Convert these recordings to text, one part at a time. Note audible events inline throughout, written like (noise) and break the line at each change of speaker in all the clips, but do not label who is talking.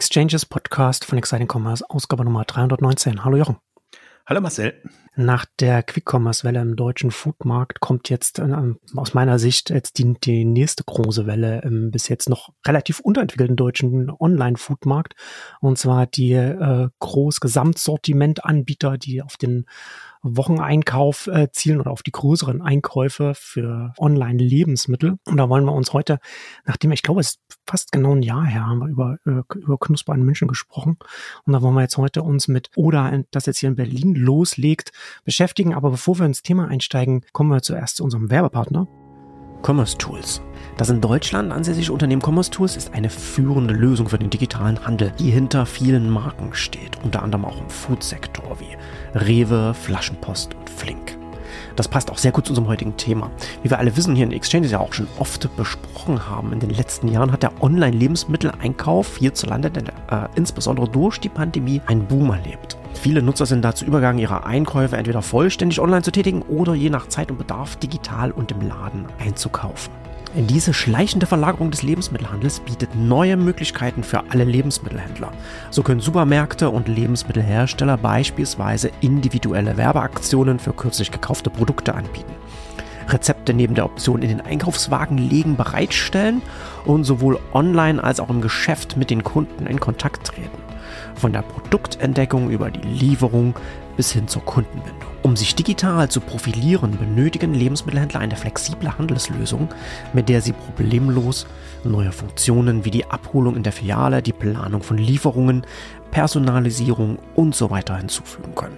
Exchanges Podcast von Exciting Commerce, Ausgabe Nummer 319. Hallo Jochen.
Hallo Marcel.
Nach der Quick-Commerce-Welle im deutschen Foodmarkt kommt jetzt äh, aus meiner Sicht jetzt die, die nächste große Welle im bis jetzt noch relativ unterentwickelten deutschen Online-Foodmarkt. Und zwar die äh, Groß-Gesamtsortiment-Anbieter, die auf den Wocheneinkauf äh, zielen oder auf die größeren Einkäufe für Online-Lebensmittel. Und da wollen wir uns heute, nachdem ich glaube, es ist fast genau ein Jahr her, haben wir über, äh, über Knusper in München gesprochen. Und da wollen wir jetzt heute uns mit Oda, das jetzt hier in Berlin loslegt, beschäftigen. Aber bevor wir ins Thema einsteigen, kommen wir zuerst zu unserem Werbepartner. Commerce Tools. Das in Deutschland ansässige Unternehmen Commerce Tools ist eine führende Lösung für den digitalen Handel, die hinter vielen Marken steht, unter anderem auch im Foodsektor wie Rewe, Flaschenpost und Flink. Das passt auch sehr gut zu unserem heutigen Thema. Wie wir alle wissen, hier in Exchanges ja auch schon oft besprochen haben, in den letzten Jahren hat der Online-Lebensmitteleinkauf hierzulande, äh, insbesondere durch die Pandemie, einen Boom erlebt. Viele Nutzer sind dazu übergegangen, ihre Einkäufe entweder vollständig online zu tätigen oder je nach Zeit und Bedarf digital und im Laden einzukaufen. Diese schleichende Verlagerung des Lebensmittelhandels bietet neue Möglichkeiten für alle Lebensmittelhändler. So können Supermärkte und Lebensmittelhersteller beispielsweise individuelle Werbeaktionen für kürzlich gekaufte Produkte anbieten. Rezepte neben der Option in den Einkaufswagen legen bereitstellen und sowohl online als auch im Geschäft mit den Kunden in Kontakt treten. Von der Produktentdeckung über die Lieferung bis hin zur Kundenbindung. Um sich digital zu profilieren, benötigen Lebensmittelhändler eine flexible Handelslösung, mit der sie problemlos neue Funktionen wie die Abholung in der Filiale, die Planung von Lieferungen, Personalisierung und so weiter hinzufügen können.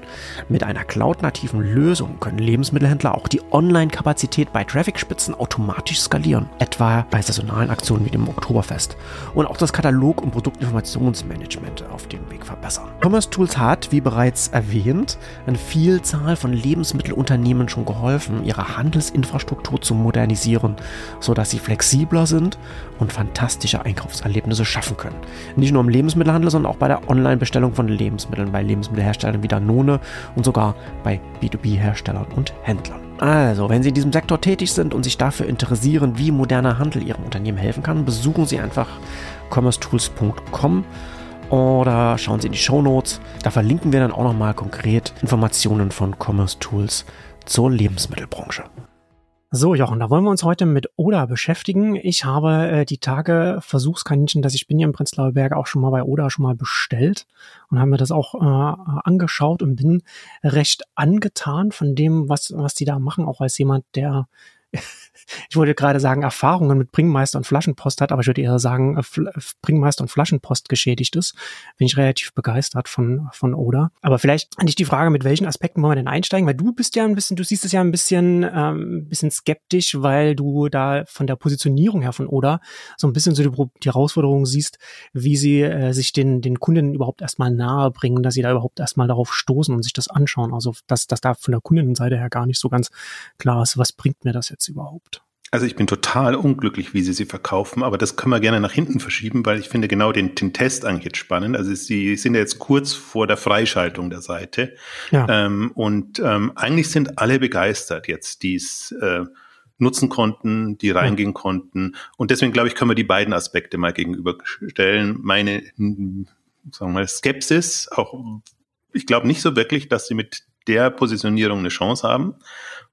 Mit einer cloud-nativen Lösung können Lebensmittelhändler auch die Online-Kapazität bei Traffic-Spitzen automatisch skalieren, etwa bei saisonalen Aktionen wie dem Oktoberfest und auch das Katalog- und Produktinformationsmanagement auf dem Weg verbessern. Commerce Tools hat, wie bereits erwähnt, eine Vielzahl von Lebensmittelunternehmen schon geholfen, ihre Handelsinfrastruktur zu modernisieren, sodass sie flexibler sind und fantastische Einkaufserlebnisse schaffen können. Nicht nur im Lebensmittelhandel, sondern auch bei der Online- Online-Bestellung von Lebensmitteln bei Lebensmittelherstellern wie Danone und sogar bei B2B-Herstellern und Händlern. Also, wenn Sie in diesem Sektor tätig sind und sich dafür interessieren, wie moderner Handel Ihrem Unternehmen helfen kann, besuchen Sie einfach commercetools.com oder schauen Sie in die Show Notes. Da verlinken wir dann auch nochmal konkret Informationen von Commerce Tools zur Lebensmittelbranche. So, Jochen, da wollen wir uns heute mit Oda beschäftigen. Ich habe äh, die Tage Versuchskaninchen, dass ich bin hier im Prenzlauer Berg auch schon mal bei Oda schon mal bestellt und habe mir das auch äh, angeschaut und bin recht angetan von dem, was, was die da machen, auch als jemand, der ich wollte gerade sagen, Erfahrungen mit Bringmeister und Flaschenpost hat, aber ich würde eher sagen, äh, Bringmeister und Flaschenpost geschädigt ist. Bin ich relativ begeistert von, von Oda. Aber vielleicht nicht die Frage, mit welchen Aspekten wollen wir denn einsteigen, weil du bist ja ein bisschen, du siehst es ja ein bisschen, ähm, ein bisschen skeptisch, weil du da von der Positionierung her von Oda so ein bisschen so die, die Herausforderung siehst, wie sie äh, sich den, den Kunden überhaupt erstmal nahe bringen, dass sie da überhaupt erstmal darauf stoßen und sich das anschauen. Also, dass, dass da von der Kundenseite her gar nicht so ganz klar ist, was bringt mir das jetzt überhaupt?
Also ich bin total unglücklich, wie sie sie verkaufen, aber das können wir gerne nach hinten verschieben, weil ich finde genau den, den Test eigentlich jetzt spannend. Also sie sind ja jetzt kurz vor der Freischaltung der Seite ja. ähm, und ähm, eigentlich sind alle begeistert jetzt, die es äh, nutzen konnten, die reingehen ja. konnten und deswegen glaube ich, können wir die beiden Aspekte mal gegenüberstellen. Meine sagen wir mal, Skepsis, auch ich glaube nicht so wirklich, dass sie mit der Positionierung eine Chance haben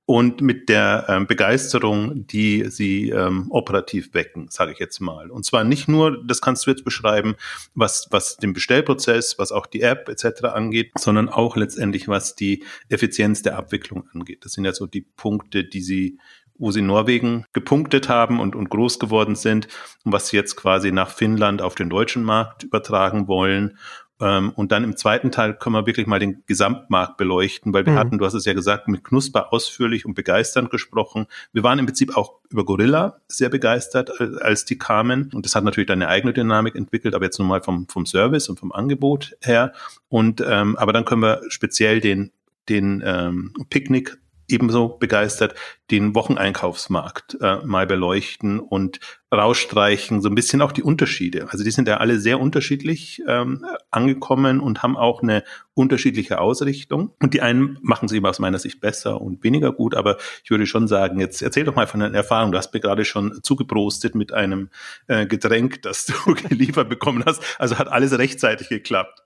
und mit der ähm, Begeisterung, die sie ähm, operativ wecken, sage ich jetzt mal. Und zwar nicht nur, das kannst du jetzt beschreiben, was, was den Bestellprozess, was auch die App etc. angeht, sondern auch letztendlich, was die Effizienz der Abwicklung angeht. Das sind ja so die Punkte, die sie wo sie Norwegen gepunktet haben und, und groß geworden sind und was sie jetzt quasi nach Finnland auf den deutschen Markt übertragen wollen und dann im zweiten Teil können wir wirklich mal den Gesamtmarkt beleuchten, weil wir mhm. hatten, du hast es ja gesagt, mit Knusper ausführlich und begeisternd gesprochen. Wir waren im Prinzip auch über Gorilla sehr begeistert, als die kamen. Und das hat natürlich eine eigene Dynamik entwickelt, aber jetzt nur mal vom, vom Service und vom Angebot her. Und ähm, aber dann können wir speziell den, den ähm, Picknick ebenso begeistert, den Wocheneinkaufsmarkt äh, mal beleuchten und rausstreichen, so ein bisschen auch die Unterschiede. Also die sind ja alle sehr unterschiedlich ähm, angekommen und haben auch eine unterschiedliche Ausrichtung. Und die einen machen es eben aus meiner Sicht besser und weniger gut, aber ich würde schon sagen, jetzt erzähl doch mal von deinen Erfahrungen. Du hast mir gerade schon zugeprostet mit einem äh, Getränk, das du (laughs) geliefert bekommen hast. Also hat alles rechtzeitig geklappt.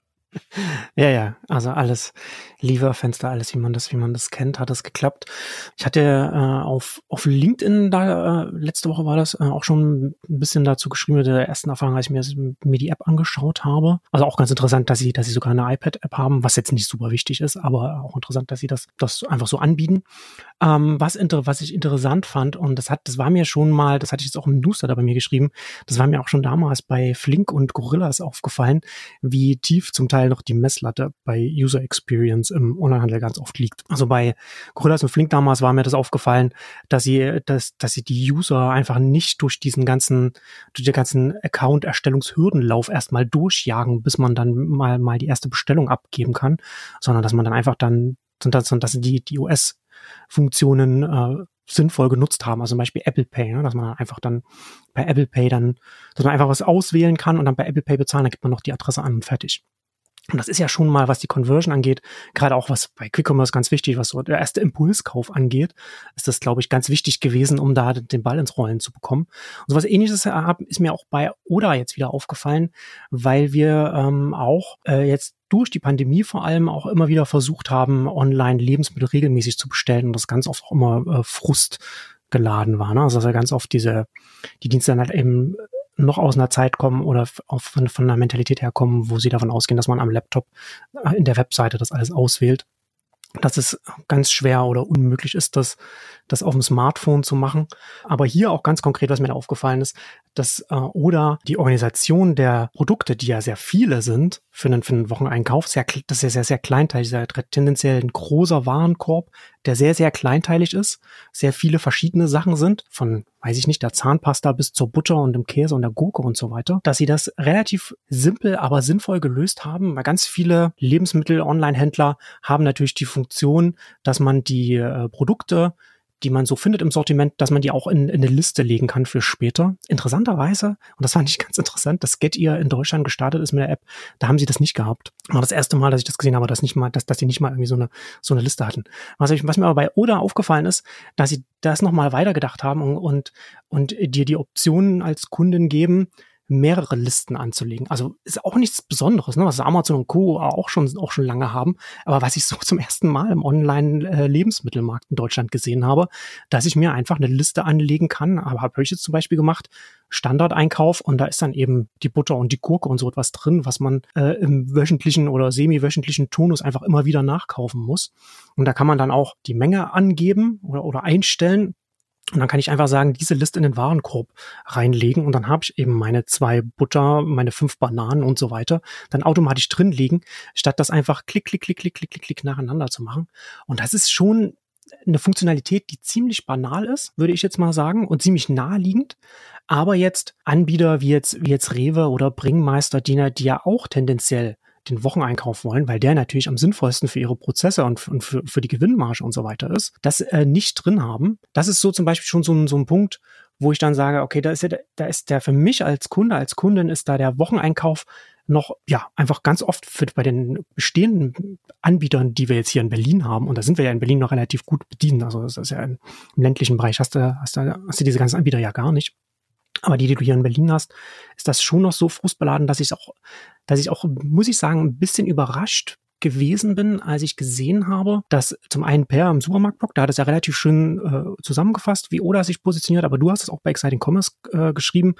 Ja, ja, also alles Lieferfenster, alles wie man das, wie man das kennt, hat es geklappt. Ich hatte äh, auf, auf LinkedIn da, äh, letzte Woche war das, äh, auch schon ein bisschen dazu geschrieben mit der ersten Erfahrung, als ich mir, mir die App angeschaut habe. Also auch ganz interessant, dass sie, dass sie sogar eine iPad-App haben, was jetzt nicht super wichtig ist, aber auch interessant, dass sie das, das einfach so anbieten. Ähm, was, inter, was ich interessant fand, und das hat, das war mir schon mal, das hatte ich jetzt auch im Newsletter bei mir geschrieben, das war mir auch schon damals bei Flink und Gorillas aufgefallen, wie tief zum Teil noch die Messlatte bei User Experience im Onlinehandel ganz oft liegt. Also bei Gorillas und Flink damals war mir das aufgefallen, dass sie, dass, dass sie die User einfach nicht durch diesen ganzen, durch den ganzen Account-Erstellungshürdenlauf erstmal durchjagen, bis man dann mal, mal die erste Bestellung abgeben kann, sondern dass man dann einfach dann, dass, dass die, die US-Funktionen äh, sinnvoll genutzt haben. Also zum Beispiel Apple Pay, ne? dass man einfach dann bei Apple Pay dann, dass man einfach was auswählen kann und dann bei Apple Pay bezahlen, dann gibt man noch die Adresse an und fertig. Und das ist ja schon mal, was die Conversion angeht, gerade auch was bei Quick Commerce ganz wichtig, was so der erste Impulskauf angeht, ist das, glaube ich, ganz wichtig gewesen, um da den Ball ins Rollen zu bekommen. Und so was ähnliches ist mir auch bei Oda jetzt wieder aufgefallen, weil wir ähm, auch äh, jetzt durch die Pandemie vor allem auch immer wieder versucht haben, online Lebensmittel regelmäßig zu bestellen und das ganz oft auch immer äh, Frust geladen war. Ne? Also dass ja ganz oft diese, die Dienste dann halt eben noch aus einer Zeit kommen oder von, von einer Mentalität herkommen, wo sie davon ausgehen, dass man am Laptop äh, in der Webseite das alles auswählt. Dass es ganz schwer oder unmöglich ist, das, das auf dem Smartphone zu machen. Aber hier auch ganz konkret, was mir da aufgefallen ist, dass äh, oder die Organisation der Produkte, die ja sehr viele sind für einen, für einen Wocheneinkauf, sehr, das ist ja sehr, sehr kleinteilig, sehr tendenziell ein großer Warenkorb, der sehr, sehr kleinteilig ist, sehr viele verschiedene Sachen sind, von, weiß ich nicht, der Zahnpasta bis zur Butter und dem Käse und der Gurke und so weiter, dass sie das relativ simpel, aber sinnvoll gelöst haben, weil ganz viele Lebensmittel-Online-Händler haben natürlich die Funktion, dass man die äh, Produkte die man so findet im Sortiment, dass man die auch in, in eine Liste legen kann für später. Interessanterweise, und das fand ich (laughs) ganz interessant, dass Getir in Deutschland gestartet ist mit der App, da haben sie das nicht gehabt. War das erste Mal, dass ich das gesehen habe, dass nicht mal, dass, dass sie nicht mal irgendwie so eine, so eine Liste hatten. Was, ich, was mir aber bei Oda aufgefallen ist, dass sie das nochmal weitergedacht haben und, und, und dir die Optionen als Kunden geben, mehrere Listen anzulegen. Also ist auch nichts Besonderes, ne? was Amazon und Co. auch schon, auch schon lange haben. Aber was ich so zum ersten Mal im Online-Lebensmittelmarkt in Deutschland gesehen habe, dass ich mir einfach eine Liste anlegen kann. Aber habe ich jetzt zum Beispiel gemacht, Standardeinkauf und da ist dann eben die Butter und die Gurke und so etwas drin, was man äh, im wöchentlichen oder semi-wöchentlichen Tonus einfach immer wieder nachkaufen muss. Und da kann man dann auch die Menge angeben oder, oder einstellen und dann kann ich einfach sagen, diese Liste in den Warenkorb reinlegen und dann habe ich eben meine zwei Butter, meine fünf Bananen und so weiter dann automatisch drin liegen, statt das einfach klick, klick, klick, klick, klick, klick, klick nacheinander zu machen. Und das ist schon eine Funktionalität, die ziemlich banal ist, würde ich jetzt mal sagen, und ziemlich naheliegend. Aber jetzt Anbieter wie jetzt, wie jetzt Rewe oder Bringmeister, die, die ja auch tendenziell den Wocheneinkauf wollen, weil der natürlich am sinnvollsten für ihre Prozesse und, und für, für die Gewinnmarge und so weiter ist, das äh, nicht drin haben. Das ist so zum Beispiel schon so ein, so ein Punkt, wo ich dann sage, okay, da ist ja, da ist der für mich als Kunde, als Kundin ist da der Wocheneinkauf noch, ja, einfach ganz oft für, bei den bestehenden Anbietern, die wir jetzt hier in Berlin haben, und da sind wir ja in Berlin noch relativ gut bedient, also das ist ja im, ländlichen Bereich, hast du, hast du, hast du diese ganzen Anbieter ja gar nicht. Aber die, die du hier in Berlin hast, ist das schon noch so frustbeladen, dass ich auch, dass ich auch, muss ich sagen, ein bisschen überrascht gewesen bin, als ich gesehen habe, dass zum einen Per im Supermarktblog, da hat es ja relativ schön äh, zusammengefasst, wie Oda sich positioniert, aber du hast es auch bei Exciting Commerce äh, geschrieben,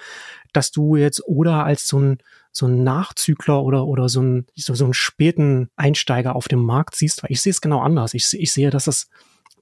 dass du jetzt Oda als so ein so ein Nachzügler oder oder so ein so, so einen späten Einsteiger auf dem Markt siehst, weil ich sehe es genau anders. Ich, ich sehe, dass es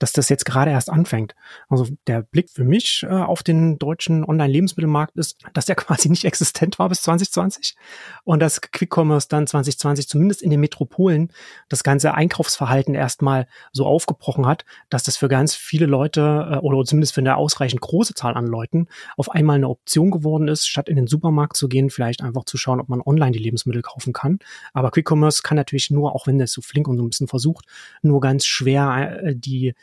dass das jetzt gerade erst anfängt. Also der Blick für mich äh, auf den deutschen Online-Lebensmittelmarkt ist, dass der (laughs) quasi nicht existent war bis 2020 und dass Quick Commerce dann 2020 zumindest in den Metropolen das ganze Einkaufsverhalten erstmal so aufgebrochen hat, dass das für ganz viele Leute äh, oder zumindest für eine ausreichend große Zahl an Leuten auf einmal eine Option geworden ist, statt in den Supermarkt zu gehen, vielleicht einfach zu schauen, ob man online die Lebensmittel kaufen kann. Aber Quick Commerce kann natürlich nur, auch wenn das so flink und so ein bisschen versucht, nur ganz schwer äh, die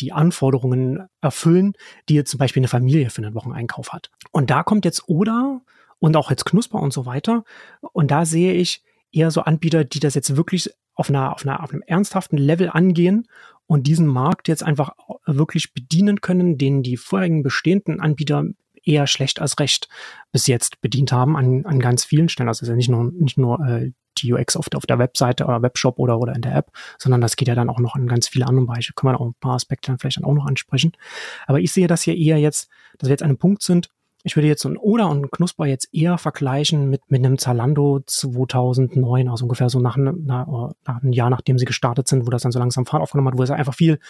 die Anforderungen erfüllen, die jetzt zum Beispiel eine Familie für einen Wocheneinkauf hat. Und da kommt jetzt Oda und auch jetzt Knusper und so weiter. Und da sehe ich eher so Anbieter, die das jetzt wirklich auf einer, auf einer, auf einem ernsthaften Level angehen und diesen Markt jetzt einfach wirklich bedienen können, den die vorherigen bestehenden Anbieter eher schlecht als recht bis jetzt bedient haben an, an ganz vielen Stellen. Also ist ja nicht nur, nicht nur äh, die UX auf der, auf der Webseite oder Webshop oder, oder in der App, sondern das geht ja dann auch noch an ganz viele andere Bereiche. Können wir auch ein paar Aspekte dann vielleicht dann auch noch ansprechen. Aber ich sehe das hier eher jetzt, dass wir jetzt an einem Punkt sind, ich würde jetzt so ein Oder und ein Knusper jetzt eher vergleichen mit, mit einem Zalando 2009, also ungefähr so nach, nach, nach einem Jahr, nachdem sie gestartet sind, wo das dann so langsam Fahrt aufgenommen hat, wo es einfach viel,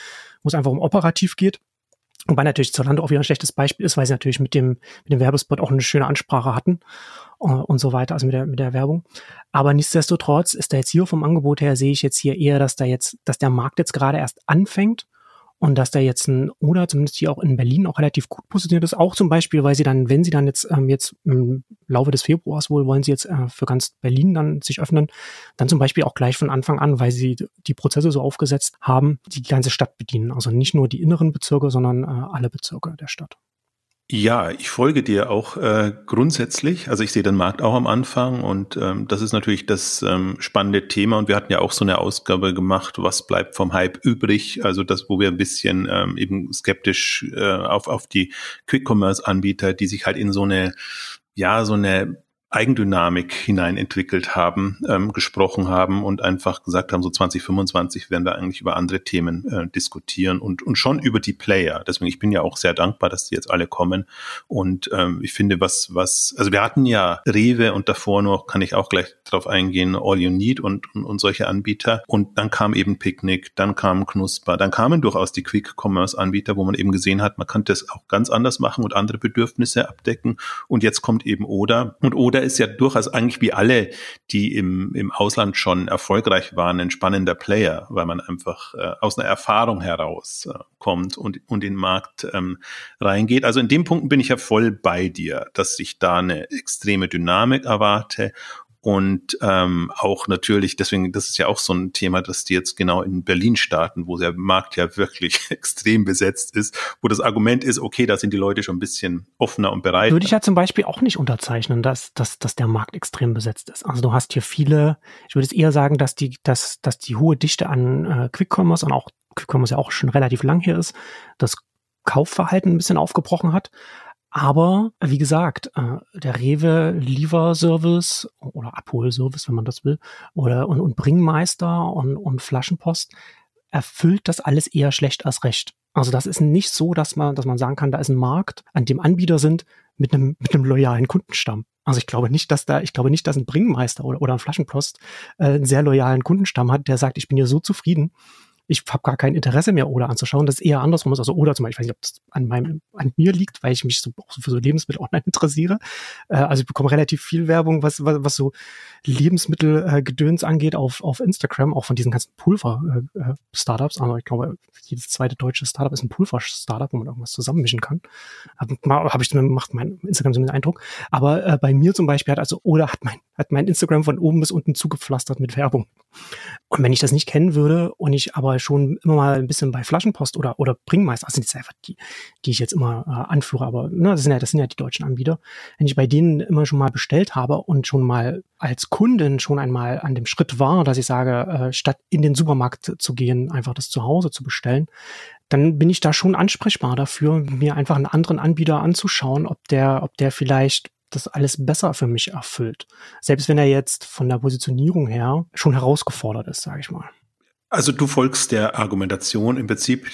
wo es einfach um operativ geht. Wobei natürlich Zalando auch wieder ein schlechtes Beispiel ist, weil sie natürlich mit dem, mit dem Werbespot auch eine schöne Ansprache hatten uh, und so weiter, also mit der, mit der Werbung. Aber nichtsdestotrotz ist da jetzt hier vom Angebot her, sehe ich jetzt hier eher, dass da jetzt, dass der Markt jetzt gerade erst anfängt und dass da jetzt ein oder zumindest hier auch in Berlin auch relativ gut positioniert ist, auch zum Beispiel, weil sie dann, wenn sie dann jetzt ähm, jetzt im Laufe des Februars wohl wollen sie jetzt äh, für ganz Berlin dann sich öffnen, dann zum Beispiel auch gleich von Anfang an, weil sie die Prozesse so aufgesetzt haben, die ganze Stadt bedienen, also nicht nur die inneren Bezirke, sondern äh, alle Bezirke der Stadt.
Ja, ich folge dir auch äh, grundsätzlich. Also ich sehe den Markt auch am Anfang und ähm, das ist natürlich das ähm, spannende Thema. Und wir hatten ja auch so eine Ausgabe gemacht, was bleibt vom Hype übrig. Also das, wo wir ein bisschen ähm, eben skeptisch äh, auf, auf die Quick-Commerce-Anbieter, die sich halt in so eine, ja, so eine Eigendynamik hinein entwickelt haben, ähm, gesprochen haben und einfach gesagt haben, so 2025 werden wir eigentlich über andere Themen äh, diskutieren und, und schon über die Player. Deswegen, ich bin ja auch sehr dankbar, dass die jetzt alle kommen. Und ähm, ich finde, was, was, also wir hatten ja Rewe und davor noch, kann ich auch gleich drauf eingehen, All You Need und, und, und solche Anbieter. Und dann kam eben Picknick, dann kam Knusper, dann kamen durchaus die Quick-Commerce-Anbieter, wo man eben gesehen hat, man kann das auch ganz anders machen und andere Bedürfnisse abdecken. Und jetzt kommt eben Oder. Und Oder ist ja durchaus eigentlich wie alle, die im, im Ausland schon erfolgreich waren, ein spannender Player, weil man einfach äh, aus einer Erfahrung heraus äh, und, und in den Markt ähm, reingeht. Also in dem Punkt bin ich ja voll bei dir, dass ich da eine extreme Dynamik erwarte und ähm, auch natürlich, deswegen, das ist ja auch so ein Thema, dass die jetzt genau in Berlin starten, wo der Markt ja wirklich (laughs) extrem besetzt ist, wo das Argument ist, okay, da sind die Leute schon ein bisschen offener und bereit.
Würde ich ja zum Beispiel auch nicht unterzeichnen, dass, dass, dass der Markt extrem besetzt ist. Also du hast hier viele, ich würde es eher sagen, dass die, dass, dass die hohe Dichte an äh, Quick-Commerce und auch Quick-Commerce ja auch schon relativ lang hier ist, das Kaufverhalten ein bisschen aufgebrochen hat. Aber wie gesagt, äh, der Rewe Lieferservice oder Abholservice, wenn man das will, oder und, und Bringmeister und, und Flaschenpost erfüllt das alles eher schlecht als recht. Also das ist nicht so, dass man, dass man sagen kann, da ist ein Markt, an dem Anbieter sind mit einem, mit einem loyalen Kundenstamm. Also ich glaube nicht, dass da, ich glaube nicht, dass ein Bringmeister oder, oder ein Flaschenpost äh, einen sehr loyalen Kundenstamm hat, der sagt, ich bin hier so zufrieden, ich habe gar kein Interesse mehr Oder anzuschauen. Das ist eher andersrum. Also Oder zum Beispiel, ich weiß nicht, ob das an meinem, an mir liegt, weil ich mich so, auch so für so Lebensmittel (laughs) online interessiere. Äh, also ich bekomme relativ viel Werbung, was, was, was so Lebensmittelgedöns äh, angeht auf, auf Instagram, auch von diesen ganzen Pulver-Startups. Äh, Aber ich glaube, jedes zweite deutsche Startup ist ein Pulver-Startup, wo man irgendwas zusammenmischen kann. Habe hab ich macht mein Instagram so einen Eindruck. Aber äh, bei mir zum Beispiel hat also Oder hat mein, hat mein Instagram von oben bis unten zugepflastert mit Werbung. Und wenn ich das nicht kennen würde und ich aber schon immer mal ein bisschen bei Flaschenpost oder, oder Bringmeister, sind jetzt einfach die, die ich jetzt immer äh, anführe, aber ne, das, sind ja, das sind ja die deutschen Anbieter. Wenn ich bei denen immer schon mal bestellt habe und schon mal als Kundin schon einmal an dem Schritt war, dass ich sage, äh, statt in den Supermarkt zu gehen, einfach das zu Hause zu bestellen, dann bin ich da schon ansprechbar dafür, mir einfach einen anderen Anbieter anzuschauen, ob der, ob der vielleicht das alles besser für mich erfüllt. Selbst wenn er jetzt von der Positionierung her schon herausgefordert ist, sage ich mal.
Also du folgst der Argumentation im Prinzip,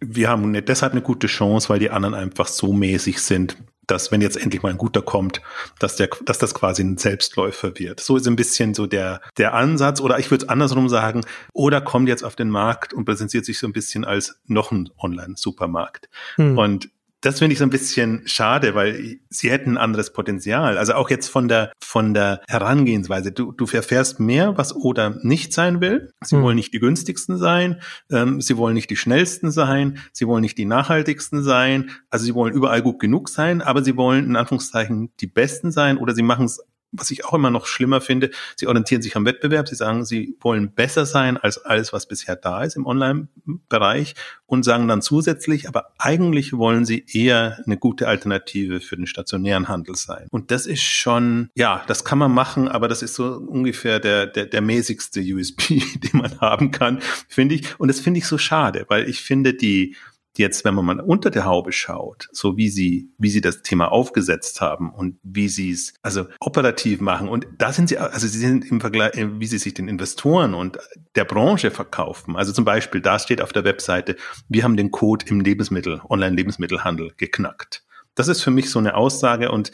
wir haben eine, deshalb eine gute Chance, weil die anderen einfach so mäßig sind, dass wenn jetzt endlich mal ein guter kommt, dass der, dass das quasi ein Selbstläufer wird. So ist ein bisschen so der, der Ansatz. Oder ich würde es andersrum sagen, oder kommt jetzt auf den Markt und präsentiert sich so ein bisschen als noch ein Online-Supermarkt. Hm. Und das finde ich so ein bisschen schade, weil sie hätten ein anderes Potenzial. Also auch jetzt von der, von der Herangehensweise. Du, du erfährst mehr, was Oder nicht sein will. Sie mhm. wollen nicht die günstigsten sein. Ähm, sie wollen nicht die schnellsten sein. Sie wollen nicht die nachhaltigsten sein. Also sie wollen überall gut genug sein, aber sie wollen in Anführungszeichen die besten sein oder sie machen es was ich auch immer noch schlimmer finde, sie orientieren sich am Wettbewerb, sie sagen, sie wollen besser sein als alles, was bisher da ist im Online-Bereich und sagen dann zusätzlich, aber eigentlich wollen sie eher eine gute Alternative für den stationären Handel sein. Und das ist schon, ja, das kann man machen, aber das ist so ungefähr der, der, der mäßigste USB, (laughs) den man haben kann, finde ich. Und das finde ich so schade, weil ich finde, die, jetzt, wenn man mal unter der Haube schaut, so wie sie, wie sie das Thema aufgesetzt haben und wie sie es also operativ machen und da sind sie, also sie sind im Vergleich, wie sie sich den Investoren und der Branche verkaufen. Also zum Beispiel, da steht auf der Webseite, wir haben den Code im Lebensmittel, Online-Lebensmittelhandel geknackt. Das ist für mich so eine Aussage und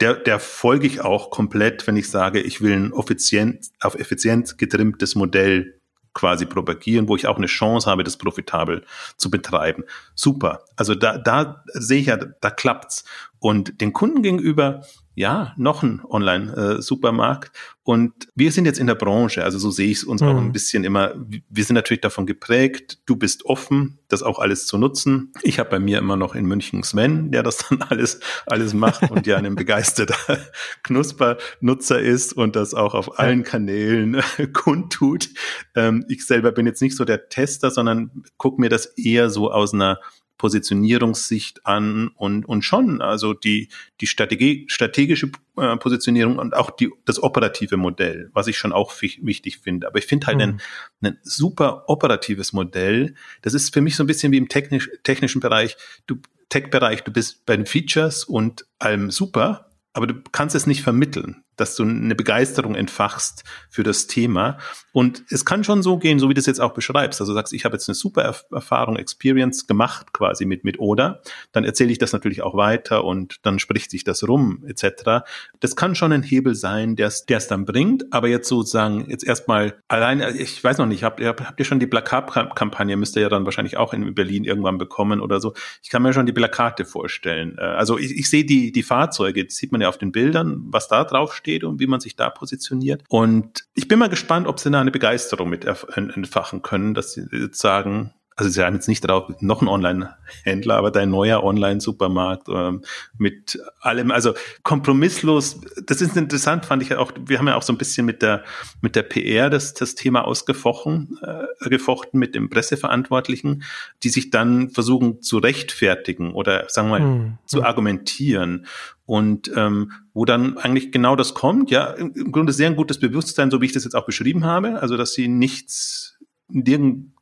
der, der folge ich auch komplett, wenn ich sage, ich will ein effizient, auf effizient getrimmtes Modell quasi propagieren, wo ich auch eine Chance habe, das profitabel zu betreiben. Super. Also da, da sehe ich ja, da klappt's. Und den Kunden gegenüber ja, noch ein Online-Supermarkt. und wir sind jetzt in der Branche, also so sehe ich es uns mhm. auch ein bisschen immer. Wir sind natürlich davon geprägt, du bist offen, das auch alles zu nutzen. Ich habe bei mir immer noch in München Sven, der das dann alles, alles macht und ja ein (laughs) begeisterter Knuspernutzer ist und das auch auf allen Kanälen kundtut. Ähm, ich selber bin jetzt nicht so der Tester, sondern gucke mir das eher so aus einer Positionierungssicht an und, und schon, also die, die Strategie, strategische äh, Positionierung und auch die, das operative Modell, was ich schon auch wichtig finde. Aber ich finde halt mhm. ein, ein super operatives Modell, das ist für mich so ein bisschen wie im technisch, technischen Bereich, du, Tech-Bereich, du bist bei den Features und allem super, aber du kannst es nicht vermitteln dass du eine Begeisterung entfachst für das Thema. Und es kann schon so gehen, so wie du es jetzt auch beschreibst. Also sagst, ich habe jetzt eine super Erfahrung, Experience gemacht quasi mit, mit Oder. Dann erzähle ich das natürlich auch weiter und dann spricht sich das rum, etc. Das kann schon ein Hebel sein, der es dann bringt. Aber jetzt sozusagen, jetzt erstmal allein, ich weiß noch nicht, habt ihr, habt ihr schon die Plakatkampagne, müsst ihr ja dann wahrscheinlich auch in Berlin irgendwann bekommen oder so. Ich kann mir schon die Plakate vorstellen. Äh, also ich, ich sehe die, die Fahrzeuge, das sieht man ja auf den Bildern, was da drauf steht und wie man sich da positioniert. Und ich bin mal gespannt, ob sie da eine Begeisterung mit entfachen können, dass sie jetzt sagen, also sie haben jetzt nicht darauf, noch ein Online-Händler, aber dein neuer Online-Supermarkt ähm, mit allem, also kompromisslos, das ist interessant, fand ich auch, wir haben ja auch so ein bisschen mit der, mit der PR das, das Thema ausgefochten, äh, gefochten mit dem Presseverantwortlichen, die sich dann versuchen zu rechtfertigen oder sagen wir mal hm. zu argumentieren und ähm, wo dann eigentlich genau das kommt, ja, im Grunde sehr ein gutes Bewusstsein, so wie ich das jetzt auch beschrieben habe, also dass sie nichts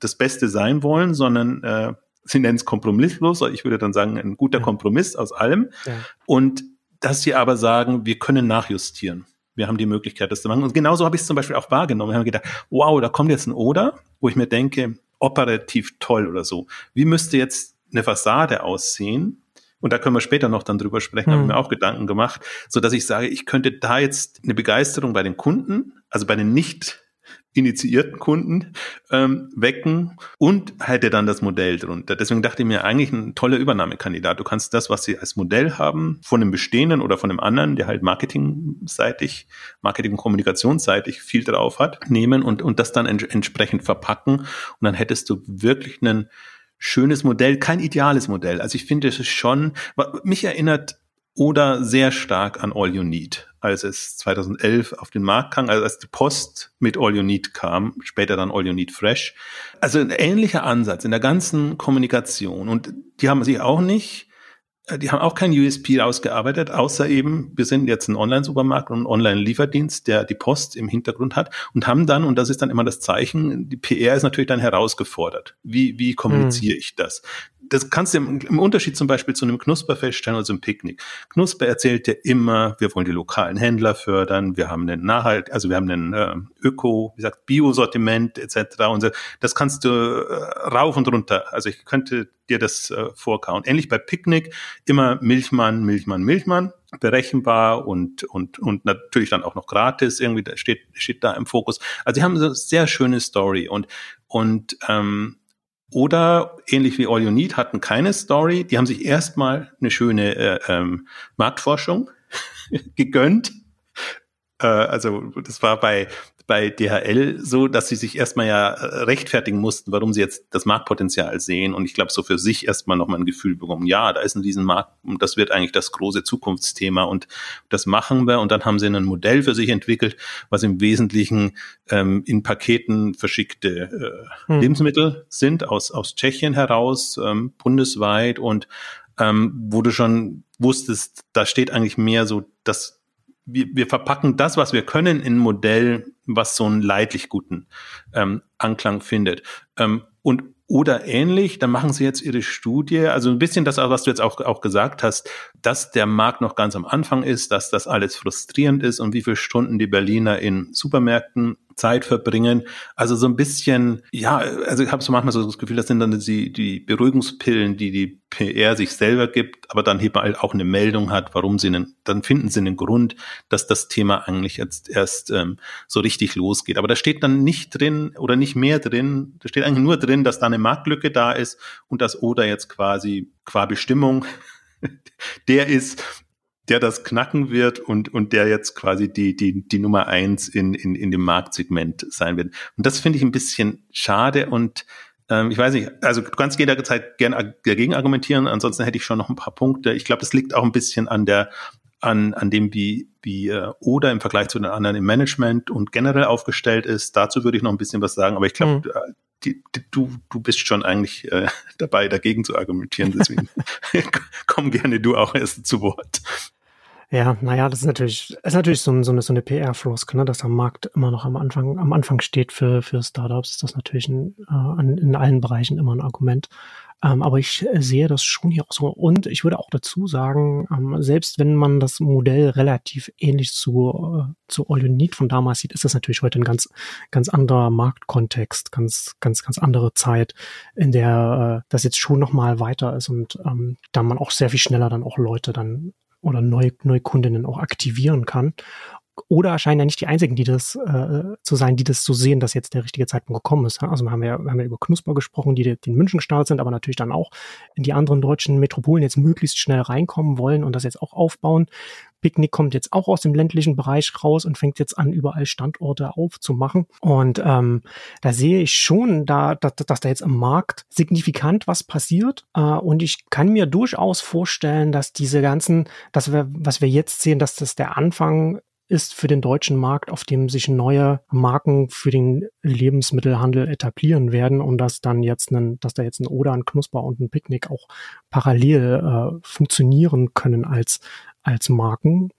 das Beste sein wollen, sondern äh, sie nennen es kompromisslos, ich würde dann sagen, ein guter ja. Kompromiss aus allem. Ja. Und dass sie aber sagen, wir können nachjustieren. Wir haben die Möglichkeit, das zu machen. Und genauso habe ich es zum Beispiel auch wahrgenommen. Wir haben gedacht, wow, da kommt jetzt ein Oder, wo ich mir denke, operativ toll oder so. Wie müsste jetzt eine Fassade aussehen? Und da können wir später noch dann drüber sprechen, mhm. habe ich mir auch Gedanken gemacht, so dass ich sage, ich könnte da jetzt eine Begeisterung bei den Kunden, also bei den nicht initiierten Kunden ähm, wecken und hätte dann das Modell drunter. Deswegen dachte ich mir eigentlich ein toller Übernahmekandidat. Du kannst das, was sie als Modell haben, von dem bestehenden oder von dem anderen, der halt marketingseitig, Marketing- und kommunikationsseitig viel drauf hat, nehmen und, und das dann ent entsprechend verpacken. Und dann hättest du wirklich ein schönes Modell, kein ideales Modell. Also ich finde, es schon, mich erinnert oder sehr stark an All You Need, als es 2011 auf den Markt kam, also als die Post mit All You Need kam, später dann All You Need Fresh. Also ein ähnlicher Ansatz in der ganzen Kommunikation. Und die haben sich auch nicht, äh, die haben auch kein USP ausgearbeitet, außer eben, wir sind jetzt ein Online-Supermarkt und ein Online-Lieferdienst, der die Post im Hintergrund hat und haben dann, und das ist dann immer das Zeichen, die PR ist natürlich dann herausgefordert. Wie, wie kommuniziere hm. ich das? Das kannst du im, im, Unterschied zum Beispiel zu einem Knusper feststellen oder so einem Picknick. Knusper erzählt dir immer, wir wollen die lokalen Händler fördern, wir haben einen Nachhalt, also wir haben einen äh, Öko, wie gesagt, Bio-Sortiment etc. Und so. das kannst du äh, rauf und runter. Also ich könnte dir das äh, vorkauen. Ähnlich bei Picknick immer Milchmann, Milchmann, Milchmann berechenbar und und und natürlich dann auch noch gratis irgendwie da steht steht da im Fokus. Also sie haben eine sehr schöne Story und und ähm, oder ähnlich wie All You Need hatten keine Story. Die haben sich erstmal eine schöne äh, ähm, Marktforschung (laughs) gegönnt Äh, also das war bei bei DHL so, dass sie sich erstmal ja äh, rechtfertigen mussten, warum sie jetzt das Marktpotenzial sehen. Und ich glaube so für sich erstmal nochmal ein Gefühl bekommen, ja, da ist ein Riesenmarkt und das wird eigentlich das große Zukunftsthema und das machen wir. Und dann haben sie ein Modell für sich entwickelt, was im Wesentlichen ähm, in Paketen verschickte äh, hm. Lebensmittel sind aus, aus Tschechien heraus, ähm, bundesweit. Und ähm, wo du schon wusstest, da steht eigentlich mehr so das wir, wir verpacken das, was wir können, in ein Modell, was so einen leidlich guten ähm, Anklang findet. Ähm, und oder ähnlich, dann machen sie jetzt ihre Studie, also ein bisschen das, was du jetzt auch, auch gesagt hast, dass der Markt noch ganz am Anfang ist, dass das alles frustrierend ist und wie viele Stunden die Berliner in Supermärkten Zeit verbringen. Also so ein bisschen, ja, also ich habe so manchmal so das Gefühl, das sind dann die, die Beruhigungspillen, die die PR sich selber gibt, aber dann eben halt auch eine Meldung hat, warum sie einen, dann finden sie einen Grund, dass das Thema eigentlich jetzt erst ähm, so richtig losgeht. Aber da steht dann nicht drin oder nicht mehr drin, da steht eigentlich nur drin, dass da eine Marktlücke da ist und dass Oder jetzt quasi qua Bestimmung (laughs) der ist, der das knacken wird und, und der jetzt quasi die, die, die Nummer eins in, in, in dem Marktsegment sein wird. Und das finde ich ein bisschen schade und ähm, ich weiß nicht, also du kannst jederzeit gerne dagegen argumentieren, ansonsten hätte ich schon noch ein paar Punkte. Ich glaube, das liegt auch ein bisschen an der, an, an dem, wie, wie äh, Oder im Vergleich zu den anderen im Management und generell aufgestellt ist. Dazu würde ich noch ein bisschen was sagen, aber ich glaube, mhm. Die, die, du, du bist schon eigentlich äh, (laughs) dabei, dagegen zu argumentieren. Deswegen (laughs) (laughs) komm gerne du auch erst zu Wort.
Ja, naja, das ist natürlich, ist natürlich so, so eine, so eine PR-Floske, ne, dass am Markt immer noch am Anfang, am Anfang steht für, für Startups, ist das natürlich ein, äh, in allen Bereichen immer ein Argument. Ähm, aber ich äh, sehe das schon hier auch so. Und ich würde auch dazu sagen, ähm, selbst wenn man das Modell relativ ähnlich zu, äh, zu All You Need von damals sieht, ist das natürlich heute ein ganz, ganz anderer Marktkontext, ganz, ganz, ganz andere Zeit, in der äh, das jetzt schon nochmal weiter ist und ähm, da man auch sehr viel schneller dann auch Leute dann oder Neu Neukundinnen auch aktivieren kann. Oder scheinen ja nicht die einzigen, die das äh, zu sein, die das so sehen, dass jetzt der richtige Zeitpunkt gekommen ist. Also wir haben wir haben ja über Knusper gesprochen, die, die in München gestartet sind, aber natürlich dann auch in die anderen deutschen Metropolen jetzt möglichst schnell reinkommen wollen und das jetzt auch aufbauen. Picknick kommt jetzt auch aus dem ländlichen Bereich raus und fängt jetzt an, überall Standorte aufzumachen. Und ähm, da sehe ich schon, da, dass, dass da jetzt im Markt signifikant was passiert. Äh, und ich kann mir durchaus vorstellen, dass diese ganzen, dass wir, was wir jetzt sehen, dass das der Anfang ist für den deutschen Markt, auf dem sich neue Marken für den Lebensmittelhandel etablieren werden und dass dann jetzt ein, dass da jetzt ein Oder, ein Knusper und ein Picknick auch parallel äh, funktionieren können als als Marken.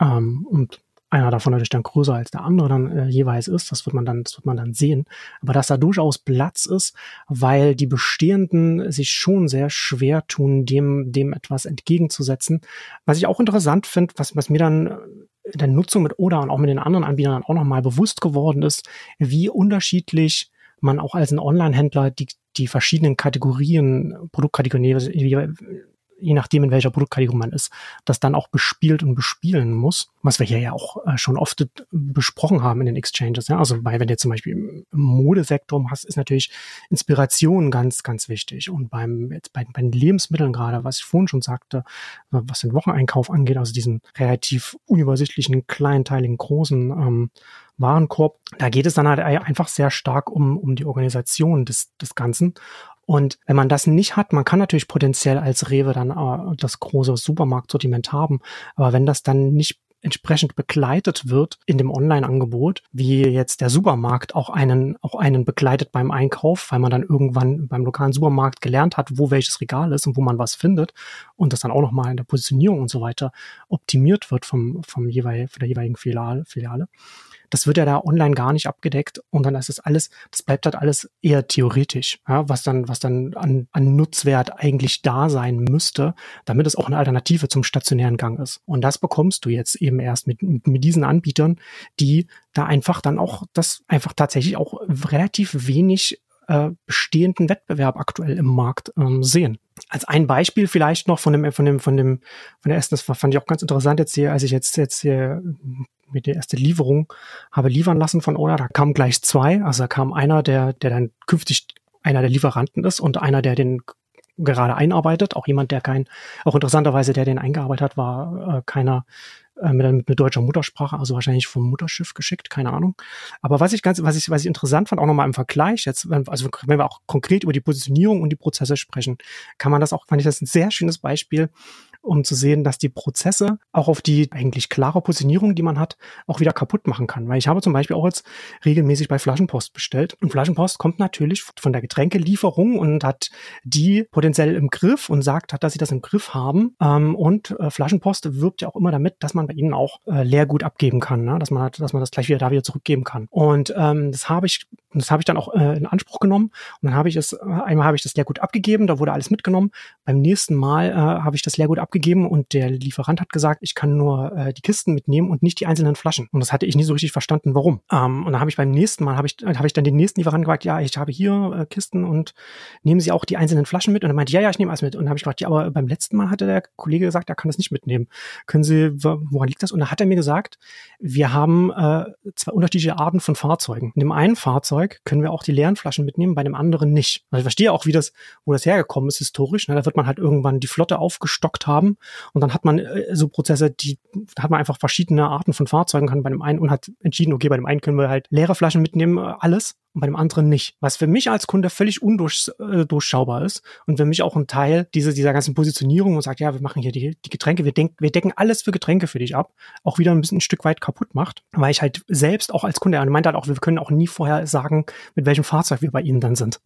Ähm, und einer davon natürlich dann größer als der andere dann äh, jeweils ist, das wird man dann, das wird man dann sehen. Aber dass da durchaus Platz ist, weil die bestehenden sich schon sehr schwer tun, dem, dem etwas entgegenzusetzen. Was ich auch interessant finde, was, was mir dann der Nutzung mit Oda und auch mit den anderen Anbietern auch nochmal bewusst geworden ist, wie unterschiedlich man auch als ein Online-Händler die, die verschiedenen Kategorien, Produktkategorien, je nachdem, in welcher Produktkategorie man ist, das dann auch bespielt und bespielen muss, was wir hier ja auch äh, schon oft besprochen haben in den Exchanges. Ja? Also bei, wenn du zum Beispiel im Modesektor hast, ist natürlich Inspiration ganz, ganz wichtig. Und beim, jetzt bei, bei den Lebensmitteln gerade, was ich vorhin schon sagte, was den Wocheneinkauf angeht, also diesen relativ unübersichtlichen, kleinteiligen, großen ähm, Warenkorb. Da geht es dann halt einfach sehr stark um, um die Organisation des, des Ganzen. Und wenn man das nicht hat, man kann natürlich potenziell als Rewe dann äh, das große Supermarktsortiment haben, aber wenn das dann nicht entsprechend begleitet wird in dem Online-Angebot, wie jetzt der Supermarkt auch einen, auch einen begleitet beim Einkauf, weil man dann irgendwann beim lokalen Supermarkt gelernt hat, wo welches Regal ist und wo man was findet und das dann auch nochmal in der Positionierung und so weiter optimiert wird vom, vom jeweil, von der jeweiligen Filiale, Filiale das wird ja da online gar nicht abgedeckt und dann ist das alles, das bleibt halt alles eher theoretisch, ja, was dann, was dann an, an Nutzwert eigentlich da sein müsste, damit es auch eine Alternative zum stationären Gang ist. Und das bekommst du jetzt eben erst mit, mit, diesen Anbietern, die da einfach dann auch das einfach tatsächlich auch relativ wenig äh, bestehenden Wettbewerb aktuell im Markt ähm, sehen. Als ein Beispiel vielleicht noch von dem, von dem, von dem, von der ersten, das fand ich auch ganz interessant jetzt hier, als ich jetzt, jetzt hier mir die erste Lieferung habe liefern lassen von Oda. Da kamen gleich zwei. Also da kam einer, der, der dann künftig einer der Lieferanten ist und einer, der den gerade einarbeitet. Auch jemand, der kein, auch interessanterweise, der den eingearbeitet hat, war äh, keiner, äh, mit, mit deutscher Muttersprache, also wahrscheinlich vom Mutterschiff geschickt, keine Ahnung. Aber was ich ganz, was ich, was ich interessant fand, auch nochmal im Vergleich, jetzt, also wenn wir auch konkret über die Positionierung und die Prozesse sprechen, kann man das auch, fand ich das ein sehr schönes Beispiel, um zu sehen, dass die Prozesse auch auf die eigentlich klare Positionierung, die man hat, auch wieder kaputt machen kann. Weil ich habe zum Beispiel auch jetzt regelmäßig bei Flaschenpost bestellt. Und Flaschenpost kommt natürlich von der Getränkelieferung und hat die potenziell im Griff und sagt, dass sie das im Griff haben. Ähm, und äh, Flaschenpost wirbt ja auch immer damit, dass man bei ihnen auch äh, Leergut abgeben kann, ne? dass man dass man das gleich wieder da wieder zurückgeben kann. Und ähm, das habe ich das habe ich dann auch äh, in Anspruch genommen. Und dann habe ich es einmal habe ich das Leergut abgegeben, da wurde alles mitgenommen. Beim nächsten Mal äh, habe ich das Leergut abgegeben und der Lieferant hat gesagt, ich kann nur äh, die Kisten mitnehmen und nicht die einzelnen Flaschen. Und das hatte ich nie so richtig verstanden, warum. Ähm, und dann habe ich beim nächsten Mal, habe ich, habe ich dann den nächsten Lieferanten gefragt, ja, ich habe hier äh, Kisten und nehmen Sie auch die einzelnen Flaschen mit? Und er meinte, ja, ja, ich nehme alles mit. Und dann habe ich gefragt, ja, aber beim letzten Mal hatte der Kollege gesagt, er kann das nicht mitnehmen. Können Sie, woran liegt das? Und da hat er mir gesagt, wir haben äh, zwei unterschiedliche Arten von Fahrzeugen. In dem einen Fahrzeug können wir auch die leeren Flaschen mitnehmen, bei dem anderen nicht. Also ich verstehe auch, wie das, wo das hergekommen ist historisch. Ne? Da wird man halt irgendwann die Flotte aufgestockt haben und dann hat man äh, so Prozesse, die hat man einfach verschiedene Arten von Fahrzeugen kann bei dem einen und hat entschieden, okay, bei dem einen können wir halt leere Flaschen mitnehmen, äh, alles und bei dem anderen nicht. Was für mich als Kunde völlig undurchschaubar äh, ist und für mich auch ein Teil dieser, dieser ganzen Positionierung und sagt, ja, wir machen hier die, die Getränke, wir, denk, wir decken alles für Getränke für dich ab, auch wieder ein bisschen ein Stück weit kaputt macht, weil ich halt selbst auch als Kunde, er meint halt auch, wir können auch nie vorher sagen, mit welchem Fahrzeug wir bei Ihnen dann sind.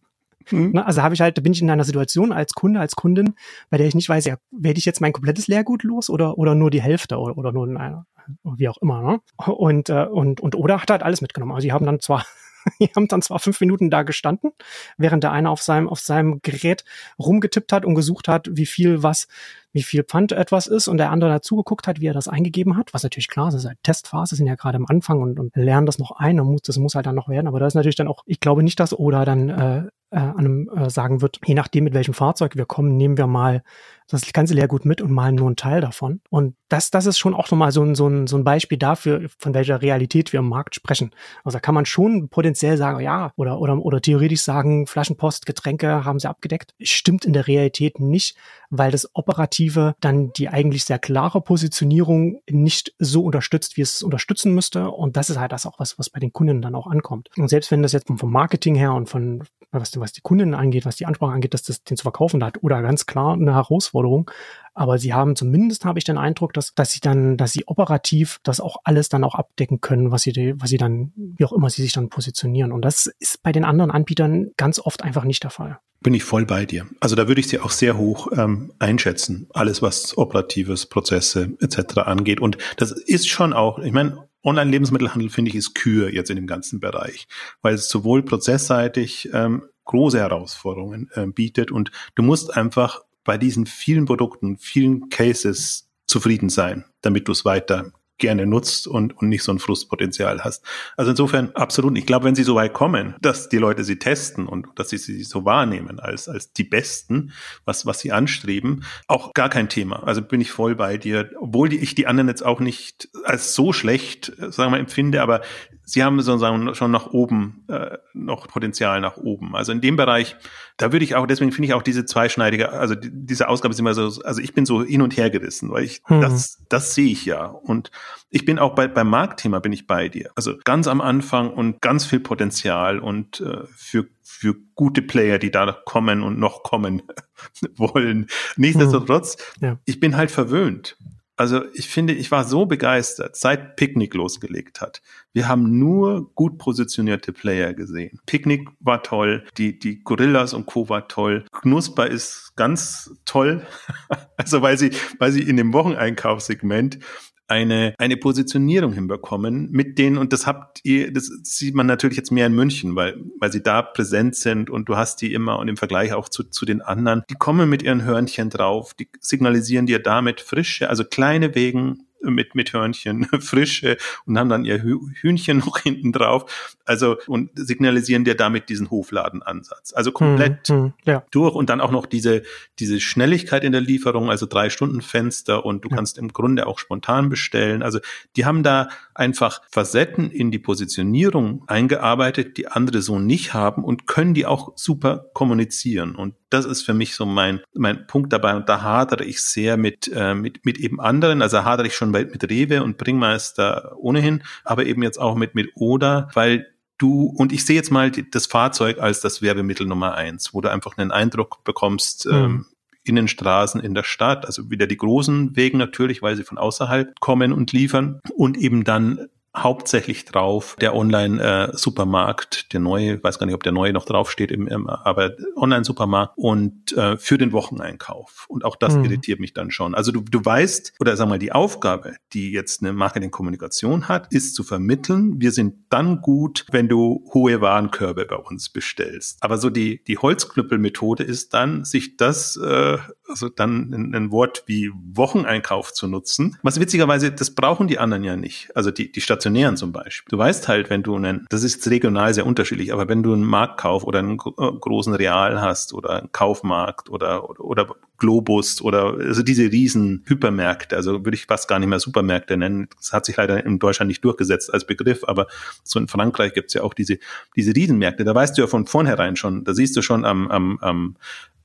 Mhm. Ne, also habe ich halt, bin ich in einer Situation als Kunde, als Kundin, bei der ich nicht weiß, ja, werde ich jetzt mein komplettes Leergut los oder, oder nur die Hälfte oder, oder nur einer, wie auch immer. Ne? Und, äh, und, und Oder hat halt alles mitgenommen. Also die haben dann zwar (laughs) die haben dann zwar fünf Minuten da gestanden, während der eine auf seinem, auf seinem Gerät rumgetippt hat und gesucht hat, wie viel was, wie viel Pfand etwas ist und der andere dazu geguckt hat, wie er das eingegeben hat, was natürlich klar ist, ist halt Testphase, sind ja gerade am Anfang und, und lernen das noch ein und muss, das muss halt dann noch werden, aber da ist natürlich dann auch, ich glaube nicht, dass Oda dann äh, äh, einem äh, sagen wird, je nachdem, mit welchem Fahrzeug wir kommen, nehmen wir mal das ganze Leergut mit und malen nur einen Teil davon. Und das, das ist schon auch nochmal so ein, so, ein, so ein Beispiel dafür, von welcher Realität wir im Markt sprechen. Also da kann man schon potenziell sagen, ja, oder, oder, oder theoretisch sagen, Flaschenpost, Getränke haben sie abgedeckt. Stimmt in der Realität nicht, weil das Operative dann die eigentlich sehr klare Positionierung nicht so unterstützt, wie es unterstützen müsste. Und das ist halt das auch was, was bei den Kunden dann auch ankommt. Und selbst wenn das jetzt vom Marketing her und von, was was die Kunden angeht, was die Ansprache angeht, dass das den zu verkaufen hat oder ganz klar eine Herausforderung. Aber sie haben zumindest habe ich den Eindruck, dass, dass sie dann, dass sie operativ das auch alles dann auch abdecken können, was sie, was sie dann, wie auch immer sie sich dann positionieren. Und das ist bei den anderen Anbietern ganz oft einfach nicht der Fall.
Bin ich voll bei dir. Also da würde ich sie auch sehr hoch ähm, einschätzen, alles was operatives, Prozesse etc. angeht. Und das ist schon auch, ich meine, Online-Lebensmittelhandel finde ich ist Kür jetzt in dem ganzen Bereich, weil es sowohl prozessseitig ähm, große Herausforderungen äh, bietet und du musst einfach bei diesen vielen Produkten, vielen Cases zufrieden sein, damit du es weiter gerne nutzt und, und nicht so ein Frustpotenzial hast. Also insofern absolut. Ich glaube, wenn sie so weit kommen, dass die Leute sie testen und dass sie sie so wahrnehmen als, als die Besten, was, was sie anstreben, auch gar kein Thema. Also bin ich voll bei dir, obwohl die, ich die anderen jetzt auch nicht als so schlecht, sagen wir empfinde, aber sie haben sozusagen schon nach oben, äh, noch Potenzial nach oben. Also in dem Bereich, da würde ich auch, deswegen finde ich auch diese zweischneidige, also die, diese Ausgabe ist immer so, also ich bin so hin und her gerissen, weil ich, hm. das, das sehe ich ja. Und ich bin auch bei, beim Marktthema bin ich bei dir. Also ganz am Anfang und ganz viel Potenzial und äh, für, für gute Player, die da kommen und noch kommen (laughs) wollen. Nichtsdestotrotz, hm. ja. ich bin halt verwöhnt. Also ich finde, ich war so begeistert, seit Picknick losgelegt hat. Wir haben nur gut positionierte Player gesehen. Picknick war toll, die, die Gorillas und Co. war toll. Knusper ist ganz toll. (laughs) also weil sie, weil sie in dem Wocheneinkaufssegment eine, eine Positionierung hinbekommen mit denen, und das habt ihr, das sieht man natürlich jetzt mehr in München, weil, weil sie da präsent sind und du hast die immer und im Vergleich auch zu, zu den anderen, die kommen mit ihren Hörnchen drauf, die signalisieren dir damit frische, also kleine Wegen, mit, mit Hörnchen, (laughs) frische und haben dann ihr Hühnchen (laughs) noch hinten drauf. Also und signalisieren dir damit diesen Hofladenansatz. Also komplett hm, hm, ja. durch und dann auch noch diese, diese Schnelligkeit in der Lieferung, also drei Stunden Fenster und du ja. kannst im Grunde auch spontan bestellen. Also die haben da einfach Facetten in die Positionierung eingearbeitet, die andere so nicht haben und können die auch super kommunizieren. Und das ist für mich so mein, mein Punkt dabei. Und da hadere ich sehr mit, äh, mit, mit eben anderen. Also hadere ich schon mit Rewe und Bringmeister ohnehin, aber eben jetzt auch mit, mit Oda, weil du, und ich sehe jetzt mal das Fahrzeug als das Werbemittel Nummer eins, wo du einfach einen Eindruck bekommst, mhm. ähm, Innenstraßen in der Stadt, also wieder die großen Wegen natürlich, weil sie von außerhalb kommen und liefern und eben dann hauptsächlich drauf der Online-Supermarkt, äh, der neue, weiß gar nicht, ob der neue noch draufsteht, im, im, aber Online-Supermarkt und äh, für den Wocheneinkauf. Und auch das mhm. irritiert mich dann schon. Also du, du weißt, oder sag mal, die Aufgabe, die jetzt eine Marketing-Kommunikation hat, ist zu vermitteln, wir sind dann gut, wenn du hohe Warenkörbe bei uns bestellst. Aber so die, die Holzknüppel-Methode ist dann, sich das, äh, also dann ein, ein Wort wie Wocheneinkauf zu nutzen. Was witzigerweise, das brauchen die anderen ja nicht. Also die, die Stadt stationären zum Beispiel. Du weißt halt, wenn du einen, das ist regional sehr unterschiedlich, aber wenn du einen Marktkauf oder einen äh, großen Real hast oder einen Kaufmarkt oder, oder, oder Globus oder also diese riesen Hypermärkte, also würde ich fast gar nicht mehr Supermärkte nennen. Das hat sich leider in Deutschland nicht durchgesetzt als Begriff, aber so in Frankreich gibt es ja auch diese, diese Riesenmärkte. Da weißt du ja von vornherein schon, da siehst du schon am, am, am,